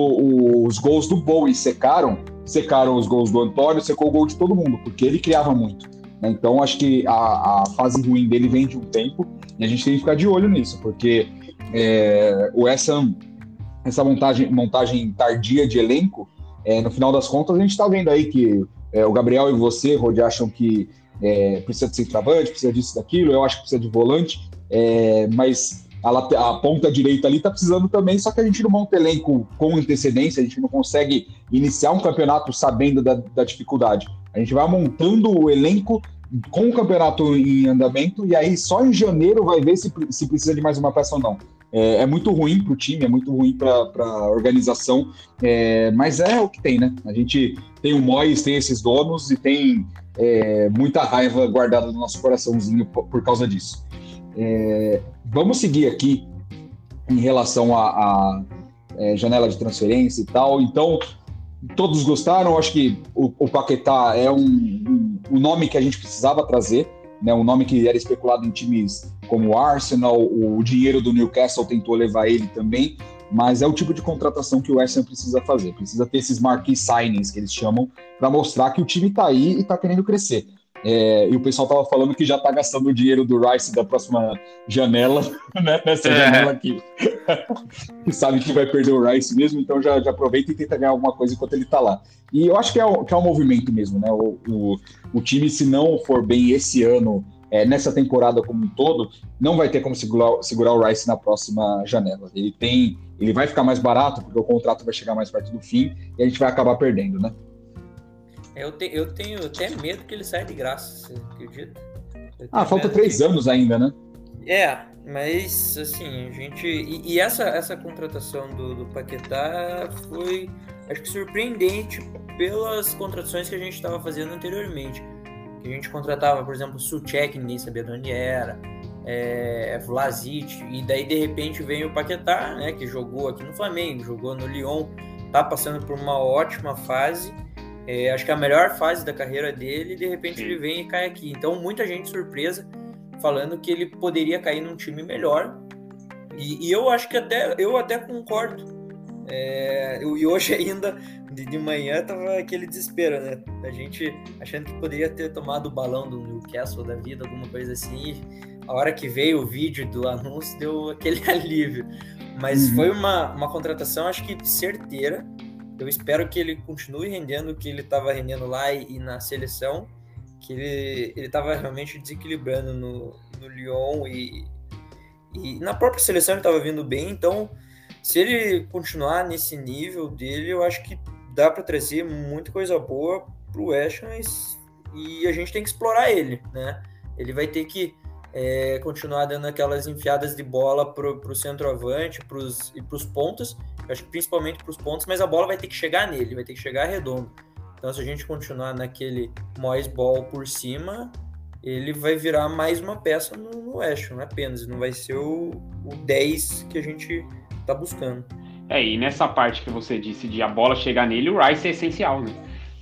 A: os gols do Bowen secaram, secaram os gols do Antônio, secou o gol de todo mundo, porque ele criava muito. Né? Então acho que a, a, fase ruim dele vem de um tempo e a gente tem que ficar de olho nisso, porque é, o Essen, essa montagem, montagem tardia de elenco, é, no final das contas, a gente está vendo aí que é, o Gabriel e você, Rod, acham que é, precisa de centroavante, precisa disso, daquilo, eu acho que precisa de volante, é, mas a, a, ponta direita ali está precisando também, só que a gente não monta elenco com antecedência, a gente não consegue iniciar um campeonato sabendo da, da dificuldade. A gente vai montando o elenco com o campeonato em andamento, e aí só em janeiro vai ver se, se precisa de mais uma peça ou não. É, é muito ruim para o time, é muito ruim para a organização, é, mas é o que tem, né? A gente tem o Mois, tem esses donos e tem é, muita raiva guardada no nosso coraçãozinho por, por causa disso. É, vamos seguir aqui em relação à é, janela de transferência e tal. Então, todos gostaram. Acho que o, o Paquetá é um, um, um, nome que a gente precisava trazer, né? Um nome que era especulado em times como o Arsenal, o dinheiro do Newcastle tentou levar ele também, mas é o tipo de contratação que o West Ham precisa fazer. Precisa ter esses marquee signings que eles chamam para mostrar que o time está aí e está querendo crescer. É, e o pessoal tava falando que já tá gastando o dinheiro do Rice da próxima janela, [LAUGHS] né? Nessa é. janela aqui. que [LAUGHS] sabe que vai perder o Rice mesmo, então já, já aproveita e tenta ganhar alguma coisa enquanto ele tá lá. E eu acho que é, o, que é um movimento mesmo, né? O, o, o time, se não for bem esse ano é, nessa temporada como um todo, não vai ter como segurar, segurar o Rice na próxima janela. Ele tem, ele vai ficar mais barato porque o contrato vai chegar mais perto do fim e a gente vai acabar perdendo, né?
B: Eu, te, eu tenho até medo que ele saia de graça, você acredita?
A: Ah, falta três que... anos ainda, né?
B: É, mas assim, a gente. E, e, essa, essa contratação do, do Paquetá foi, acho que surpreendente pelas contratações que a gente estava fazendo anteriormente que a gente contratava, por exemplo, o Suchek, ninguém sabia de onde era, é, Vlasic, e daí de repente vem o Paquetá, né, que jogou aqui no Flamengo, jogou no Lyon, tá passando por uma ótima fase, é, acho que é a melhor fase da carreira dele, e de repente Sim. ele vem e cai aqui. Então, muita gente surpresa falando que ele poderia cair num time melhor. E, e eu acho que até eu até concordo. É, e hoje [LAUGHS] ainda de, de manhã tava aquele desespero, né? A gente achando que poderia ter tomado o balão do Newcastle da vida, alguma coisa assim. A hora que veio o vídeo do anúncio deu [LAUGHS] aquele alívio. Mas uhum. foi uma, uma contratação, acho que certeira. Eu espero que ele continue rendendo o que ele estava rendendo lá e, e, na seleção, que ele estava realmente desequilibrando no, no Lyon e, e na própria seleção ele estava vindo bem. Então, se ele continuar nesse nível dele, eu acho que dá para trazer muita coisa boa para o Ham e a gente tem que explorar ele, né? Ele vai ter que é, continuar dando aquelas enfiadas de bola para o centroavante pros, e para os pontos, eu acho que principalmente para os pontos, mas a bola vai ter que chegar nele, vai ter que chegar redondo. Então, se a gente continuar naquele Mois Ball por cima, ele vai virar mais uma peça no, no Ham, apenas, não vai ser o, o 10 que a gente está buscando.
C: É, e nessa parte que você disse de a bola chegar nele, o Rice é essencial, né?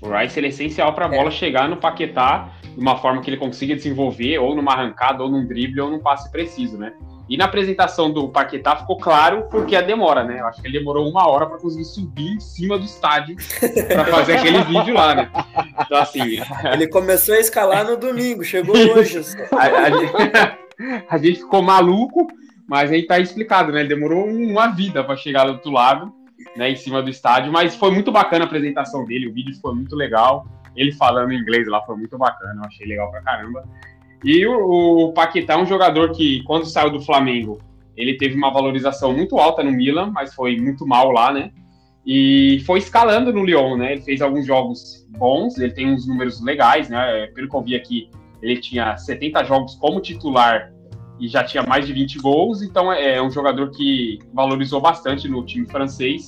C: O Rice é essencial para a é. bola chegar no Paquetá de uma forma que ele consiga desenvolver, ou numa arrancada, ou num drible, ou num passe preciso, né? E na apresentação do Paquetá ficou claro porque a demora, né? Eu acho que ele demorou uma hora para conseguir subir em cima do estádio para fazer aquele [LAUGHS] vídeo lá, né?
B: Então, assim. Ele começou a escalar no domingo, chegou [LAUGHS] hoje.
C: a, a, [LAUGHS] a gente ficou maluco mas aí tá explicado, né? Ele demorou uma vida para chegar do outro lado, né, em cima do estádio, mas foi muito bacana a apresentação dele, o vídeo foi muito legal. Ele falando inglês lá foi muito bacana, eu achei legal pra caramba. E o, o Paquetá é um jogador que, quando saiu do Flamengo, ele teve uma valorização muito alta no Milan, mas foi muito mal lá, né? E foi escalando no Lyon, né? Ele fez alguns jogos bons, ele tem uns números legais, né? Pelo que eu vi aqui, ele tinha 70 jogos como titular e já tinha mais de 20 gols, então é, é um jogador que valorizou bastante no time francês.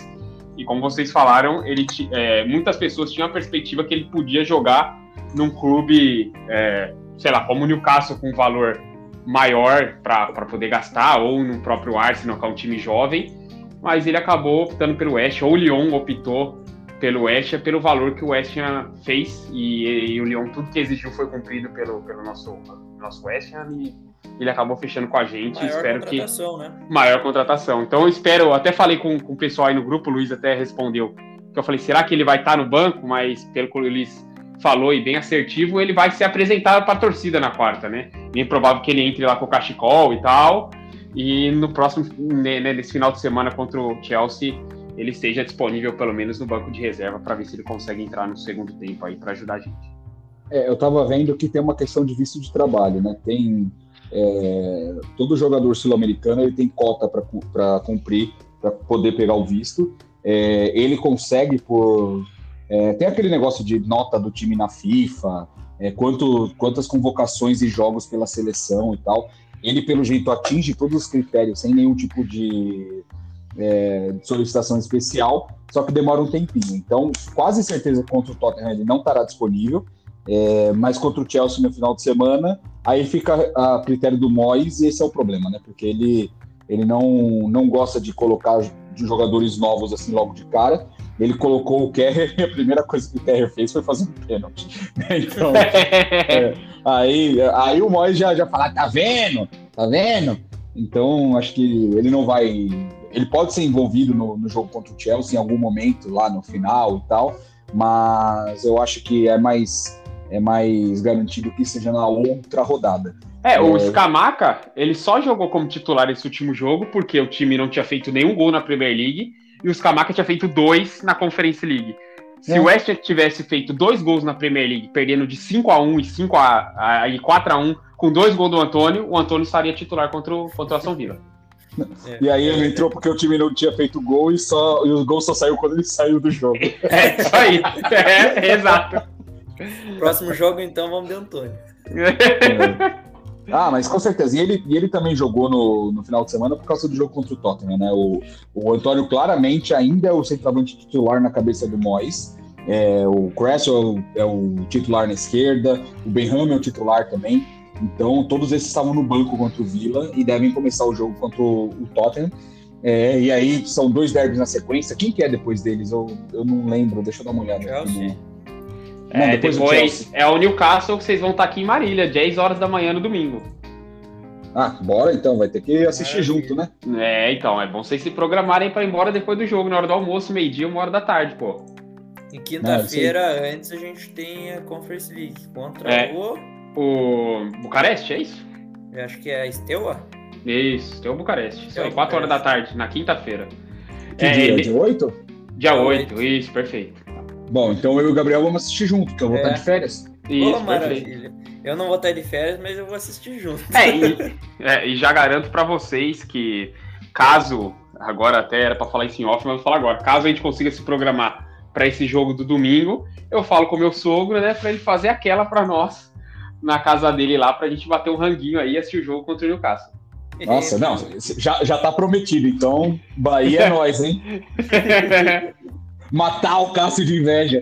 C: E como vocês falaram, ele é, muitas pessoas tinham a perspectiva que ele podia jogar num clube, é, sei lá, como o Newcastle, com um valor maior para poder gastar, ou no próprio Arsenal, que é um time jovem, mas ele acabou optando pelo West, ou o Lyon optou pelo West, pelo valor que o West Ham fez, e, e, o Lyon, tudo que exigiu foi cumprido pelo, pelo nosso, nosso West Ham, e ele acabou fechando com a gente.
B: Maior
C: espero
B: contratação, que. Né?
C: Maior contratação. Então eu espero, eu até falei com, com o pessoal aí no grupo, o Luiz até respondeu. Que eu falei, será que ele vai estar no banco? Mas pelo que o Luiz falou e bem assertivo, ele vai ser apresentado para a torcida na quarta, né? Bem provável que ele entre lá com o cachecol e tal. E no próximo, né, né nesse final de semana contra o Chelsea, ele esteja disponível pelo menos no banco de reserva para ver se ele consegue entrar no segundo tempo aí para ajudar a gente.
A: É, eu estava vendo que tem uma questão de visto de trabalho, né? Tem é, todo jogador sul-americano ele tem cota para cumprir para poder pegar o visto. É, ele consegue por é, tem aquele negócio de nota do time na FIFA, é, quanto, quantas convocações e jogos pela seleção e tal. Ele, pelo jeito, atinge todos os critérios sem nenhum tipo de é, solicitação especial, só que demora um tempinho. Então, quase certeza contra o Tottenham ele não estará disponível, é, mas contra o Chelsea no final de semana, aí fica a critério do Moyes e esse é o problema, né? Porque ele, ele não, não gosta de colocar de jogadores novos assim logo de cara. Ele colocou o Kerrer e [LAUGHS] a primeira coisa que o Kerrer fez foi fazer um pênalti. [LAUGHS] Então, é, aí, aí o Moyes já, já fala, tá vendo? Tá vendo? Então, acho que ele não vai. Ele pode ser envolvido no, no jogo contra o Chelsea em algum momento, lá no final e tal, mas eu acho que é mais, é mais garantido que seja na outra rodada.
C: É, o é. Scamaca, ele só jogou como titular esse último jogo porque o time não tinha feito nenhum gol na Premier League e o Scamaca tinha feito dois na Conference League. Se é. o West tivesse feito dois gols na Premier League, perdendo de 5 a 1 e 5 a, a, e 4 a 1 com dois gols do Antônio, o Antônio estaria titular contra o, contra o Aston Villa.
A: É. E aí ele entrou porque o time não tinha feito gol e, só, e o gol só saiu quando ele saiu do jogo. [LAUGHS]
C: É, isso aí. É, exato. [LAUGHS]
B: Próximo jogo, então, vamos de Antônio.
A: É. Ah, mas com certeza. E ele, e ele também jogou no, no final de semana por causa do jogo contra o Tottenham, né? O, o Antônio claramente ainda é o centroavante titular na cabeça do Moyes. É, o Cresswell é o titular na esquerda, o Benham é o titular também. Então, todos esses estavam no banco contra o Villa e devem começar o jogo contra o, o Tottenham. É, e aí são dois derbys na sequência. Quem que é depois deles? Eu, eu não lembro, deixa eu dar uma olhada.
C: Chelsea. É, depois, depois é o Newcastle que vocês vão estar aqui em Marília, 10 horas da manhã no domingo.
A: Ah, bora então, vai ter que assistir é, junto, né?
C: É, então, é bom vocês se programarem para ir embora depois do jogo, na hora do almoço, meio-dia, uma hora da tarde, pô.
B: Em quinta-feira, antes, a gente tem a Conference League contra é, o.
C: O Bucareste, é isso?
B: Eu acho que é a Steaua.
C: Isso, Steaua Bucareste. Isso aí, 4 horas da tarde, na quinta-feira.
A: Que é, dia? Ele... Dia 8?
C: Dia 8, isso, perfeito.
A: Bom, então eu e o Gabriel vamos assistir junto, porque eu vou é. estar de férias.
B: Isso, oh, maravilha. Eu não vou estar de férias, mas eu vou assistir junto.
C: É, e, [LAUGHS] é, e já garanto para vocês que caso, agora até era para falar isso em off, mas eu vou falar agora, caso a gente consiga se programar para esse jogo do domingo, eu falo com meu sogro, né, para ele fazer aquela para nós na casa dele lá, para a gente bater um ranguinho aí e assistir o jogo contra o Newcastle.
A: Nossa, não, já, já tá prometido, então Bahia é [LAUGHS] nós, hein? [LAUGHS] matar o Cássio de inveja.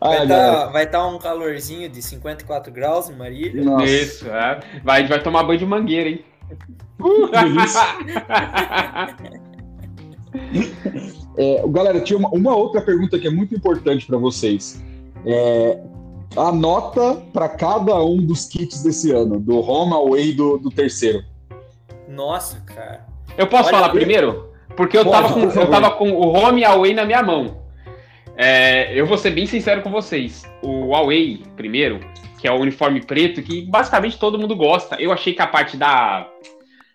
B: Vai estar tá, tá um calorzinho de 54 graus em Marília.
C: Nossa. Isso, é. vai, vai tomar banho de mangueira, hein? Uh, [LAUGHS]
A: é, galera, tinha uma, uma, outra pergunta que é muito importante para vocês. É, a nota para cada um dos kits desse ano, do Roma Away do, do terceiro.
B: Nossa, cara.
C: Eu posso Olha, falar eu... primeiro? Porque eu, Pode, tava com, eu tava com o home e away na minha mão. É, eu vou ser bem sincero com vocês. O away, primeiro, que é o uniforme preto, que basicamente todo mundo gosta. Eu achei que a parte da.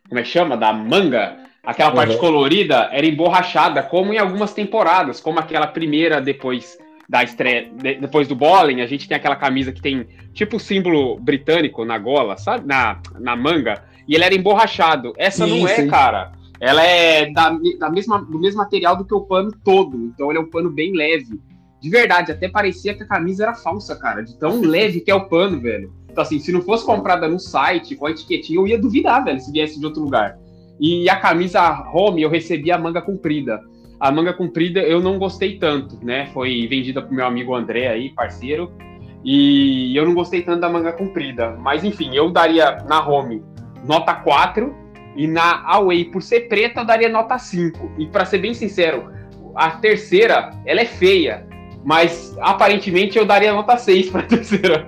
C: Como é que chama? Da manga, aquela parte uhum. colorida, era emborrachada, como em algumas temporadas, como aquela primeira depois da estreia, depois do bowling, a gente tem aquela camisa que tem tipo o símbolo britânico na gola, sabe? Na, na manga e ele era emborrachado. Essa sim, não é, sim. cara. Ela é da, da mesma, do mesmo material do que o pano todo. Então ele é um pano bem leve. De verdade, até parecia que a camisa era falsa, cara. De tão [LAUGHS] leve que é o pano, velho. Então, assim, se não fosse comprada no site, com a etiquetinha, eu ia duvidar, velho, se viesse de outro lugar. E a camisa home, eu recebi a manga comprida. A manga comprida eu não gostei tanto, né? Foi vendida pro meu amigo André aí, parceiro. E eu não gostei tanto da manga comprida. Mas enfim, eu daria na home nota 4 e na away, por ser preta, eu daria nota 5. E para ser bem sincero, a terceira, ela é feia. Mas aparentemente eu daria nota 6 pra [LAUGHS] terceira.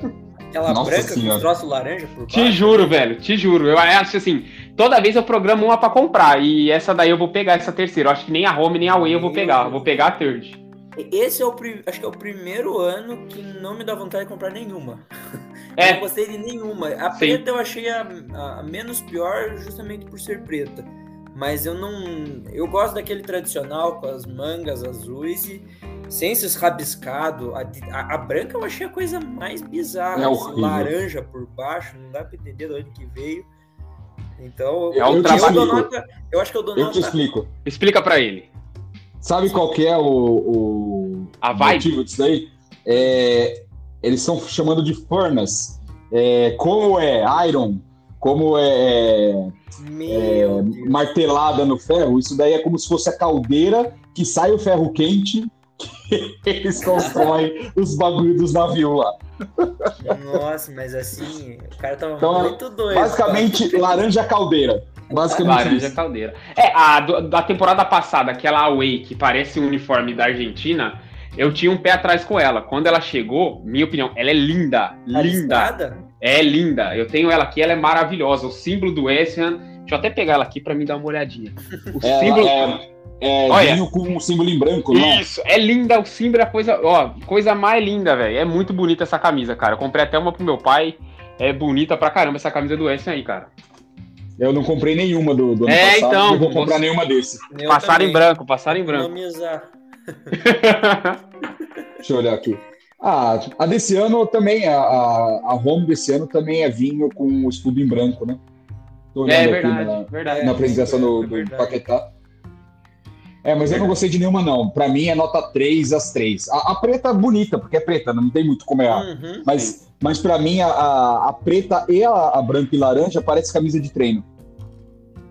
B: Aquela
A: Nossa
B: branca
A: senhora.
B: com os troços laranja por baixo.
C: Te juro, velho, te juro. Eu acho assim, toda vez eu programo uma pra comprar. E essa daí eu vou pegar, essa terceira. Eu acho que nem a home nem a Way eu vou pegar. Eu vou pegar a third.
B: Esse é o acho que é o primeiro ano que não me dá vontade de comprar nenhuma.
C: É. [LAUGHS]
B: Eu não gostei de nenhuma. A
C: Sim.
B: preta eu achei a, a- menos pior justamente por ser preta. Mas eu não. Eu gosto daquele tradicional com as mangas azuis e sem esses rabiscados. A, a- a branca eu achei a coisa mais bizarra.
A: É
B: esse
A: horrível.
B: laranja por baixo, não dá pra entender de onde que veio. Então,
C: É um
B: eu,
A: trabalho-
B: dou nota, eu acho que eu dou
A: Eu te
B: nota
A: explico.
C: Explica pra ele.
A: Sabe qual que é o, o
C: A vibe?
A: motivo disso daí? É, eles estão chamando de furnace. É, como é iron, como é,
B: Meu
A: é,
B: Deus.
A: martelada no ferro, isso daí é como se fosse a caldeira que sai o ferro quente que [LAUGHS] eles constroem os bagulhos dos navios lá.
B: Nossa, mas assim, o cara tava
A: Então,
B: muito doido.
A: Basicamente, laranja caldeira. Basicamente
C: Laranja
A: isso.
C: caldeira. É, a da temporada passada, aquela Away que parece um uniforme da Argentina, eu tinha um pé atrás com ela. Quando ela chegou, minha opinião, ela é linda.
B: Tá
C: Linda.
B: listada?
C: É linda. Eu tenho ela aqui, ela é maravilhosa. O símbolo do Western. Deixa eu até pegar ela aqui pra me dar uma olhadinha. O
A: É,
C: símbolo.
A: é, é
C: Olha.
A: vinho com um símbolo em branco, não é?
C: Isso, é linda, o símbolo é a coisa, ó, coisa mais linda, velho. É muito bonita essa camisa, cara. Eu comprei até uma pro meu pai. É bonita pra caramba essa camisa do Western aí, cara.
A: Eu não comprei nenhuma do, do ano
C: É,
A: passado,
C: então,
A: não vou comprar
C: você-
A: nenhuma desse.
B: Eu
C: passaram em
B: também.
C: branco, passaram em branco.
B: Usar. [LAUGHS]
A: Deixa eu olhar aqui. Ah, a desse ano também, a, a, a home desse ano também é vinho com o escudo em branco, né? Tô
C: é verdade,
A: na,
C: verdade.
A: na apresentação
B: é
A: do, do
B: verdade.
A: Paquetá. É, mas eu não gostei de nenhuma, não. Pra mim é nota 3 às 3. A, a preta é bonita, porque é preta, não tem muito como errar.
B: Uhum.
A: Mas, mas pra mim, a, a, a preta e a, a branca e laranja parece camisa de treino.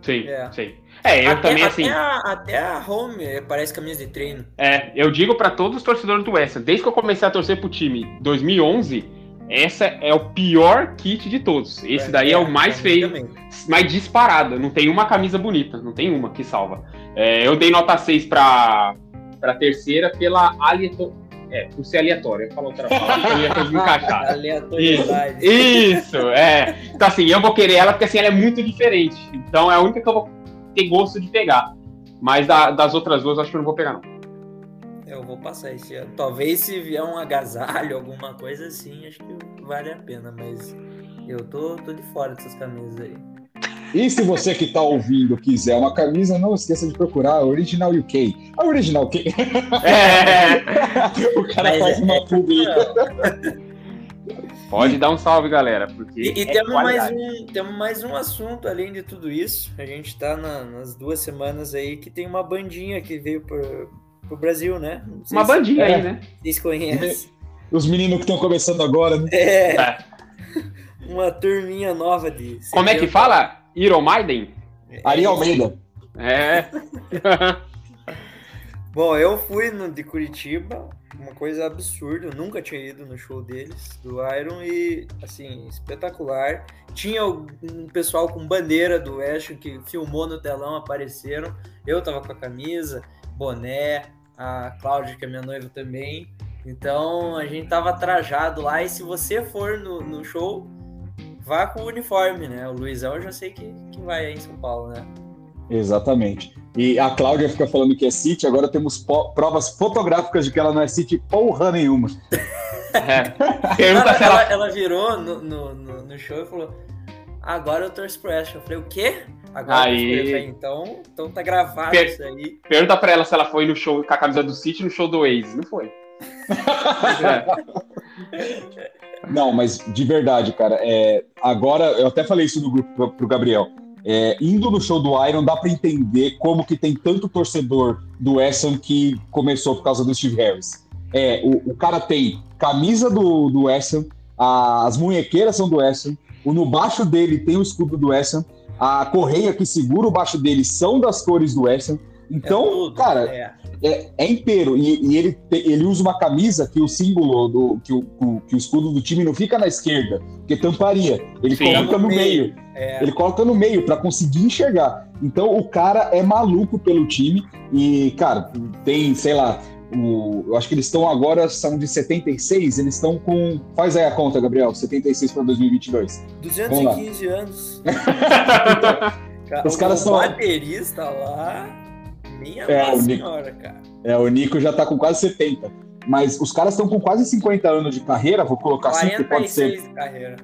C: Sim,
B: É.
C: sim. É, eu
B: até,
C: também,
B: até
C: assim,
B: a, até a home parece camisa de treino.
C: é, eu digo pra todos os torcedores do Western, desde que eu comecei a torcer pro time 2011, essa é o pior kit de todos. Esse daí é, o mais feio,
B: também.
C: mais disparado. Não tem uma camisa bonita, não tem uma que salva. É, eu dei nota 6 pra, pra terceira pela aleatória. É, por ser aleatório. Eu falar outra palavra, eu ia encaixar. [LAUGHS]
B: Aleatoriedade.
C: Isso, é. Então, assim, eu vou querer ela porque assim, ela é muito diferente. Então é a única que eu vou ter gosto de pegar. Mas da- das outras duas, acho que eu não vou pegar, não.
B: Eu vou passar esse ano. Talvez se vier um agasalho, alguma coisa assim, acho que vale a pena, mas eu tô, tô de fora dessas camisas aí.
A: E se você que tá ouvindo quiser uma camisa, não esqueça de procurar a Original UK. A Original UK. [LAUGHS]
C: É,
A: o cara
B: Mas
A: faz
B: é-
A: uma publi.
C: pode dar um salve, galera. Porque
B: E, e
C: é
B: temos, mais um, temos mais um assunto além de tudo isso. A gente tá na- nas duas semanas aí que tem uma bandinha que veio pro, pro Brasil, né?
C: Uma
B: se
C: bandinha
A: É.
C: aí, né?
B: Vocês conhecem.
A: Os meninos que estão começando agora, né?
B: É.
C: É.
B: Uma turminha nova de.
C: Como é que fala? Iron Maiden?
A: Ari Almeida.
C: É. [LAUGHS]
B: Bom, eu fui no de Curitiba, uma coisa absurda, eu nunca tinha ido no show deles, do Iron, e assim, espetacular. Tinha um pessoal com bandeira do West que filmou no telão, apareceram. Eu tava com a camisa, boné, a Cláudia, que é minha noiva também. Então a gente tava trajado lá, e se você for no, no show, vá com o uniforme, né? O Luizão eu já sei que, que vai aí em São Paulo, né?
A: Exatamente. E a Cláudia fica falando que é City, agora temos provas fotográficas de que ela não é City porra nenhuma.
C: é.
B: Ela, ela,
C: ela.
B: ela virou no, no, no, no show e falou: Agora eu torço pro West. Eu falei: O quê? Agora eu
C: Aí.
B: torço pro West." Eu falei, então, então tá gravado
C: Per-
B: isso aí.
C: Pergunta pra ela se ela foi no show com a camisa do City no show do Waze. Não foi. [LAUGHS] É. [LAUGHS]
A: Não, mas de verdade, cara, é, agora eu até falei isso no grupo pro, pro Gabriel. É, indo no show do Iron, dá pra entender como que tem tanto torcedor do Ham que começou por causa do Steve Harris. é o, o cara tem camisa do, do as munhequeiras são do Ham, o no baixo dele tem o escudo do Ham, a correia que segura o baixo dele são das cores do Ham. Então, é tudo, cara, é. É, é, inteiro. E, e, ele, ele usa uma camisa que o símbolo do que o, o, que o escudo do time não fica na esquerda, porque tamparia. Ele Sim, coloca no meio. É. Ele coloca no meio para conseguir enxergar. Então o cara é maluco pelo time e, cara, tem, sei lá, o, eu acho que eles estão agora, são de 76, eles estão com. Faz aí a conta, Gabriel, 76 para 2022.
B: 215 anos. [LAUGHS]
A: Os caras são.
B: baterista lá. Minha é, senhora, cara.
A: É, o Nico já tá com quase 70. Mas os caras estão com quase 50 anos de carreira, vou colocar assim, que pode ser.
B: De carreira.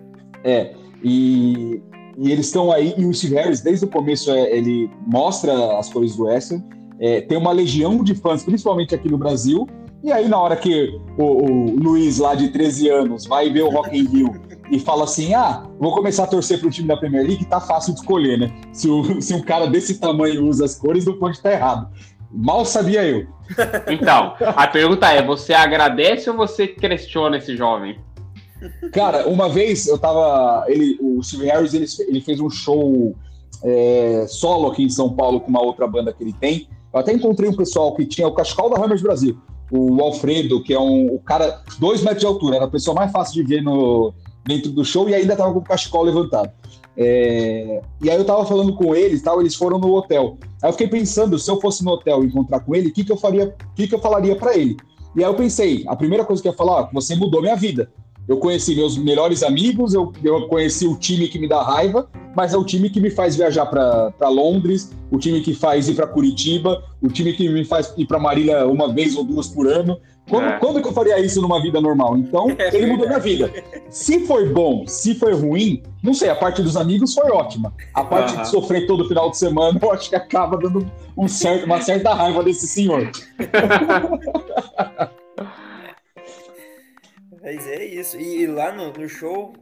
A: É. E, e eles estão aí, e o Steve Harris, desde o começo, é, ele mostra as cores do Western, é, tem uma legião de fãs, principalmente aqui no Brasil, e aí na hora que o, o Luiz, lá de 13 anos, vai ver o Rock in Rio e fala assim, ah, vou começar a torcer para o time da Premier League, tá fácil de escolher, né? Se, o, [LAUGHS] se um cara desse tamanho usa as cores, não pode estar errado. Mal sabia eu. [LAUGHS]
C: Então, a pergunta é: você agradece ou você questiona esse jovem?
A: Cara, uma vez eu tava. Ele, o Steve Harris ele, ele fez um show é, solo aqui em São Paulo com uma outra banda que ele tem. Eu até encontrei um pessoal que tinha o Cascal da Hammers Brasil. O Alfredo, que é um o cara, dois metros de altura, era a pessoa mais fácil de ver no, dentro do show e ainda tava com o cachecol levantado. É, e aí eu tava falando com eles, tal, eles foram no hotel. Aí eu fiquei pensando, se eu fosse no hotel encontrar com ele, o que, que eu faria, o que, que eu falaria para ele? E aí eu pensei, a primeira coisa que eu ia falar, ó, você mudou minha vida. Eu conheci meus melhores amigos, eu, eu conheci o time que me dá raiva, mas é o time que me faz viajar para Londres, o time que faz ir para Curitiba, o time que me faz ir para Marília uma vez ou duas por ano. Quando, é. quando que eu faria isso numa vida normal? Então, [LAUGHS] é ele mudou minha vida. Se foi bom, se foi ruim, não sei, a parte dos amigos foi ótima. A parte uhum. de sofrer todo final de semana, [LAUGHS] eu acho que acaba dando um certo, uma certa raiva desse senhor. [LAUGHS]
B: Mas é isso. E, e lá no, no, show,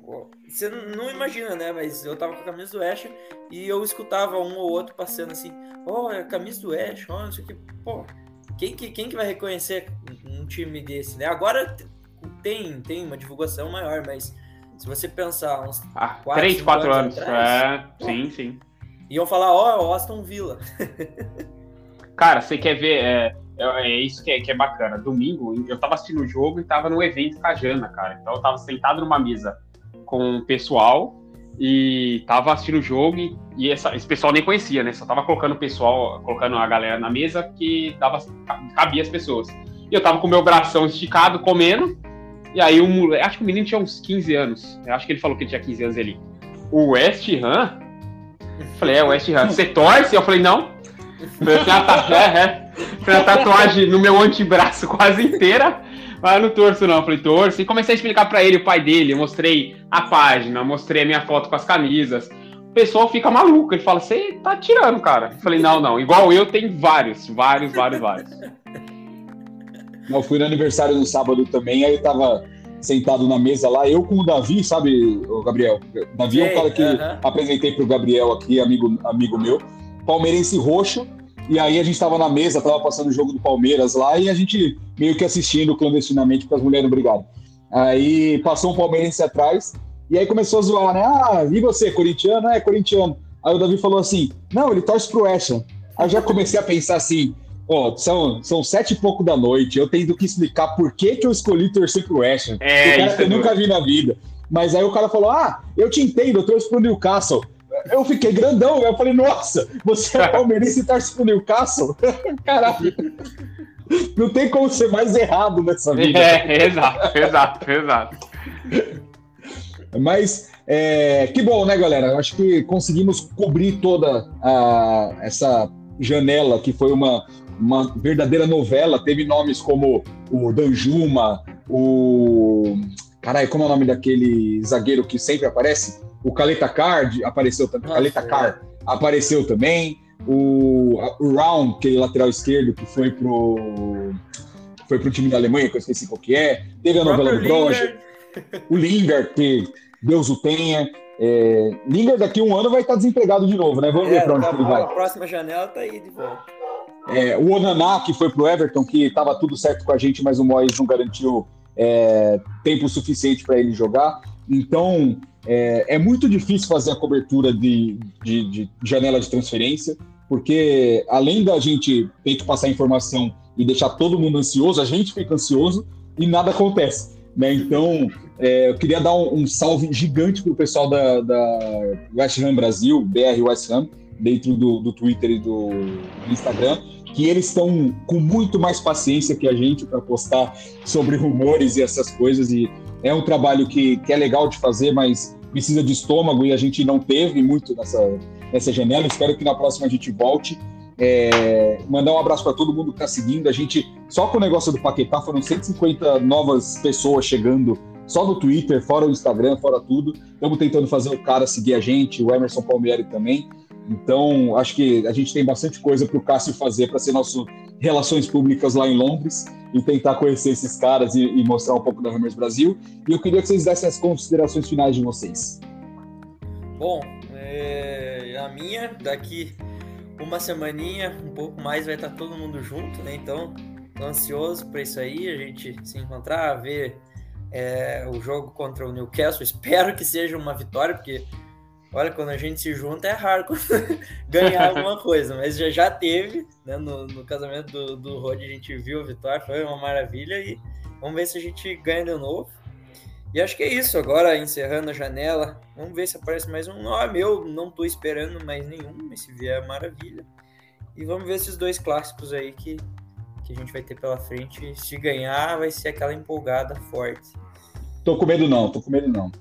B: você não imagina, né? Mas eu tava com a camisa do Ash e eu escutava um ou outro passando assim: Ó, oh, é a camisa do Ash, ó, oh, não sei o que. Pô, quem que, quem que vai reconhecer um time desse, né? Agora tem, tem uma divulgação maior, mas se você pensar uns
C: ah, 4, 3, 4 anos, atrás, é, pô, sim, sim.
B: Iam falar, ó, oh, Aston Villa. [LAUGHS]
C: Cara, você quer ver, é, é, é isso que é, que é bacana. Domingo, eu tava assistindo o jogo e tava no evento com a Jana, cara. Então eu tava sentado numa mesa com o pessoal e tava assistindo o jogo e, e essa, esse pessoal nem conhecia, né? Só tava colocando o pessoal, colocando a galera na mesa que dava, cabia as pessoas. E eu tava com o meu bração esticado, comendo, e aí o moleque, acho que o menino tinha uns 15 anos, eu acho que ele falou que ele tinha 15 anos ali. O West Ham? Falei, é, West Ham. Você torce? Eu falei, não. Foi uma, é, é. Foi uma tatuagem no meu antebraço quase inteira. Mas eu não torço, não. Eu falei, torço. E comecei a explicar para ele, o pai dele. Eu mostrei a página, mostrei a minha foto com as camisas. O pessoal fica maluco. Ele fala, você tá tirando, cara. Eu falei, não, não. Igual eu, tem vários, vários, vários, vários.
A: Eu fui no aniversário no sábado também, aí eu tava sentado na mesa lá, eu com o Davi, sabe, o Gabriel? Davi é o cara que uh -huh. apresentei pro Gabriel aqui, amigo, amigo meu. Palmeirense roxo, e aí a gente estava na mesa, estava passando o jogo do Palmeiras lá e a gente meio que assistindo clandestinamente para as mulheres brigarem. Aí passou um palmeirense atrás e aí começou a zoar, né? Ah, e você, corintiano? É, corintiano. Aí o Davi falou assim: não, ele torce pro West Aí eu já comecei a pensar assim: ó, oh, são, são sete e pouco da noite, eu tenho que explicar por que, que eu escolhi torcer pro West É, cara que eu é nunca vi na vida. Mas aí o cara falou: ah, eu te entendo, eu torço pro Newcastle eu fiquei grandão. Eu falei, nossa, você é [LAUGHS] palmeirense e torce pro Newcastle? [LAUGHS] Caralho. Não tem como ser mais errado nessa vida.
C: É, exato, exato, exato.
A: Mas é, que bom, né, galera? Acho que conseguimos cobrir toda a, essa janela que foi uma, uma verdadeira novela. Teve nomes como o Danjuma, o. Caralho, como é o nome daquele zagueiro que sempre aparece? O Caleta Card apareceu também. Caleta Car apareceu também. O, o Round, aquele lateral esquerdo que foi pro foi pro time da Alemanha, que eu esqueci qual que é. Teve a novela do Broja. O Lingard, que Deus o tenha. É, Lingard daqui a um ano vai estar desempregado de novo, né? Vamos é, ver para onde tá, ele vai. A
B: próxima janela tá aí de volta.
A: É, o Onaná, que foi pro Everton, que estava tudo certo com a gente, mas o Moyes não garantiu é, tempo suficiente para ele jogar. Então, é, é, muito difícil fazer a cobertura de, de, de, janela de transferência, porque além da gente ter que passar informação e deixar todo mundo ansioso, a gente fica ansioso e nada acontece. Né? Então, é, eu queria dar um, um salve gigante para o pessoal da, da, West Ham Brasil, BR West Ham, dentro do, do Twitter e do, do Instagram, que eles estão com muito mais paciência que a gente para postar sobre rumores e essas coisas. E é um trabalho que, que é legal de fazer, mas precisa de estômago e a gente não teve muito nessa, nessa janela. Espero que na próxima a gente volte. É, mandar um abraço para todo mundo que está seguindo. A gente, só com o negócio do Paquetá, foram 150 novas pessoas chegando só no Twitter, fora o Instagram, fora tudo. Estamos tentando fazer o cara seguir a gente, o Emerson Palmieri também. Então, acho que a gente tem bastante coisa para o Cássio fazer para ser nosso relações públicas lá em Londres e tentar conhecer esses caras e, e mostrar um pouco da Hammers Brasil. E eu queria que vocês dessem as considerações finais de vocês.
B: Bom, é, a minha, daqui uma semaninha, um pouco mais, vai estar todo mundo junto, né? Então, tô ansioso para isso aí, a gente se encontrar, ver é, o jogo contra o Newcastle. Espero que seja uma vitória, porque olha, quando a gente se junta é raro [LAUGHS] ganhar [LAUGHS] alguma coisa, mas já, já teve, né? No, no casamento do, do Rod a gente viu a vitória, foi uma maravilha e vamos ver se a gente ganha de novo. E acho que é isso. Agora, encerrando a janela, vamos ver se aparece mais um nome. Eu não tô esperando mais nenhum, mas se vier, maravilha. E vamos ver esses dois clássicos aí que, que a gente vai ter pela frente. Se ganhar, vai ser aquela empolgada forte.
A: Tô com medo não, tô com medo não.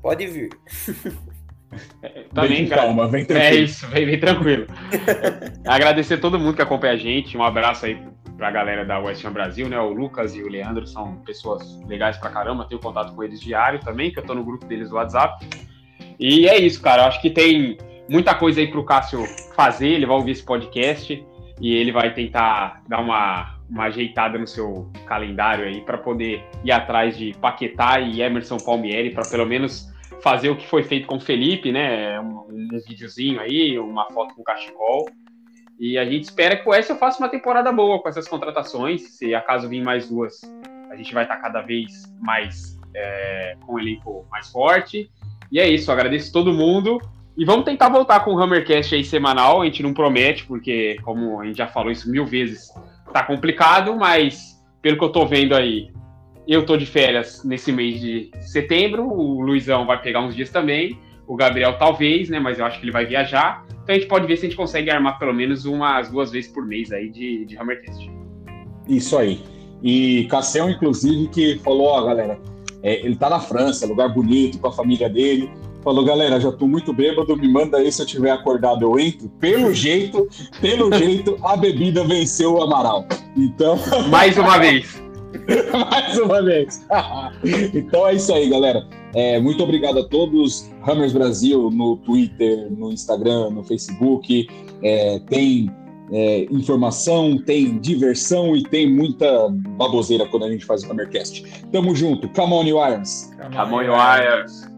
B: Pode vir. [LAUGHS]
C: É, também, tá calma, vem tranquilo. É isso, vem, vem tranquilo. [LAUGHS] Agradecer a todo mundo que acompanha a gente. Um abraço aí pra galera da West Ham Brasil, né? O Lucas e o Leandro são pessoas legais pra caramba. Tenho contato com eles diário também, que eu tô no grupo deles do WhatsApp. E é isso, cara. Eu acho que tem muita coisa aí pro Cássio fazer. Ele vai ouvir esse podcast e ele vai tentar dar uma, uma ajeitada no seu calendário aí para poder ir atrás de Paquetá e Emerson Palmieri para pelo menos fazer o que foi feito com o Felipe, né? Um, um videozinho aí, uma foto com o cachecol. E a gente espera que o Oeste faça uma temporada boa com essas contratações. Se acaso vir mais duas, a gente vai estar cada vez mais é, com um elenco mais forte. E é isso, agradeço todo mundo. E vamos tentar voltar com o Hammercast aí semanal. A gente não promete, porque, como a gente já falou isso mil vezes, tá complicado, mas pelo que eu tô vendo aí, eu tô de férias nesse mês de setembro, o Luizão vai pegar uns dias também, o Gabriel talvez, né? Mas eu acho que ele vai viajar. Então a gente pode ver se a gente consegue armar pelo menos umas duas vezes por mês aí de, de Hammercast.
A: Isso aí. E Cassião, inclusive, que falou, ó, galera, é, ele tá na França, lugar bonito, com a família dele. Falou, galera, já tô muito bêbado, me manda aí se eu tiver acordado, eu entro. Pelo [LAUGHS] jeito, pelo jeito, a bebida venceu o Amaral. Então.
C: Mais uma [LAUGHS] vez. [LAUGHS]
A: Mais uma vez. [LAUGHS] então é isso aí, galera. É, muito obrigado a todos. Hammers Brasil no Twitter, no Instagram, no Facebook. É, tem é, informação, tem diversão e tem muita baboseira quando a gente faz o Hammercast. Tamo junto. Come on, you irons.
C: Come on, you irons.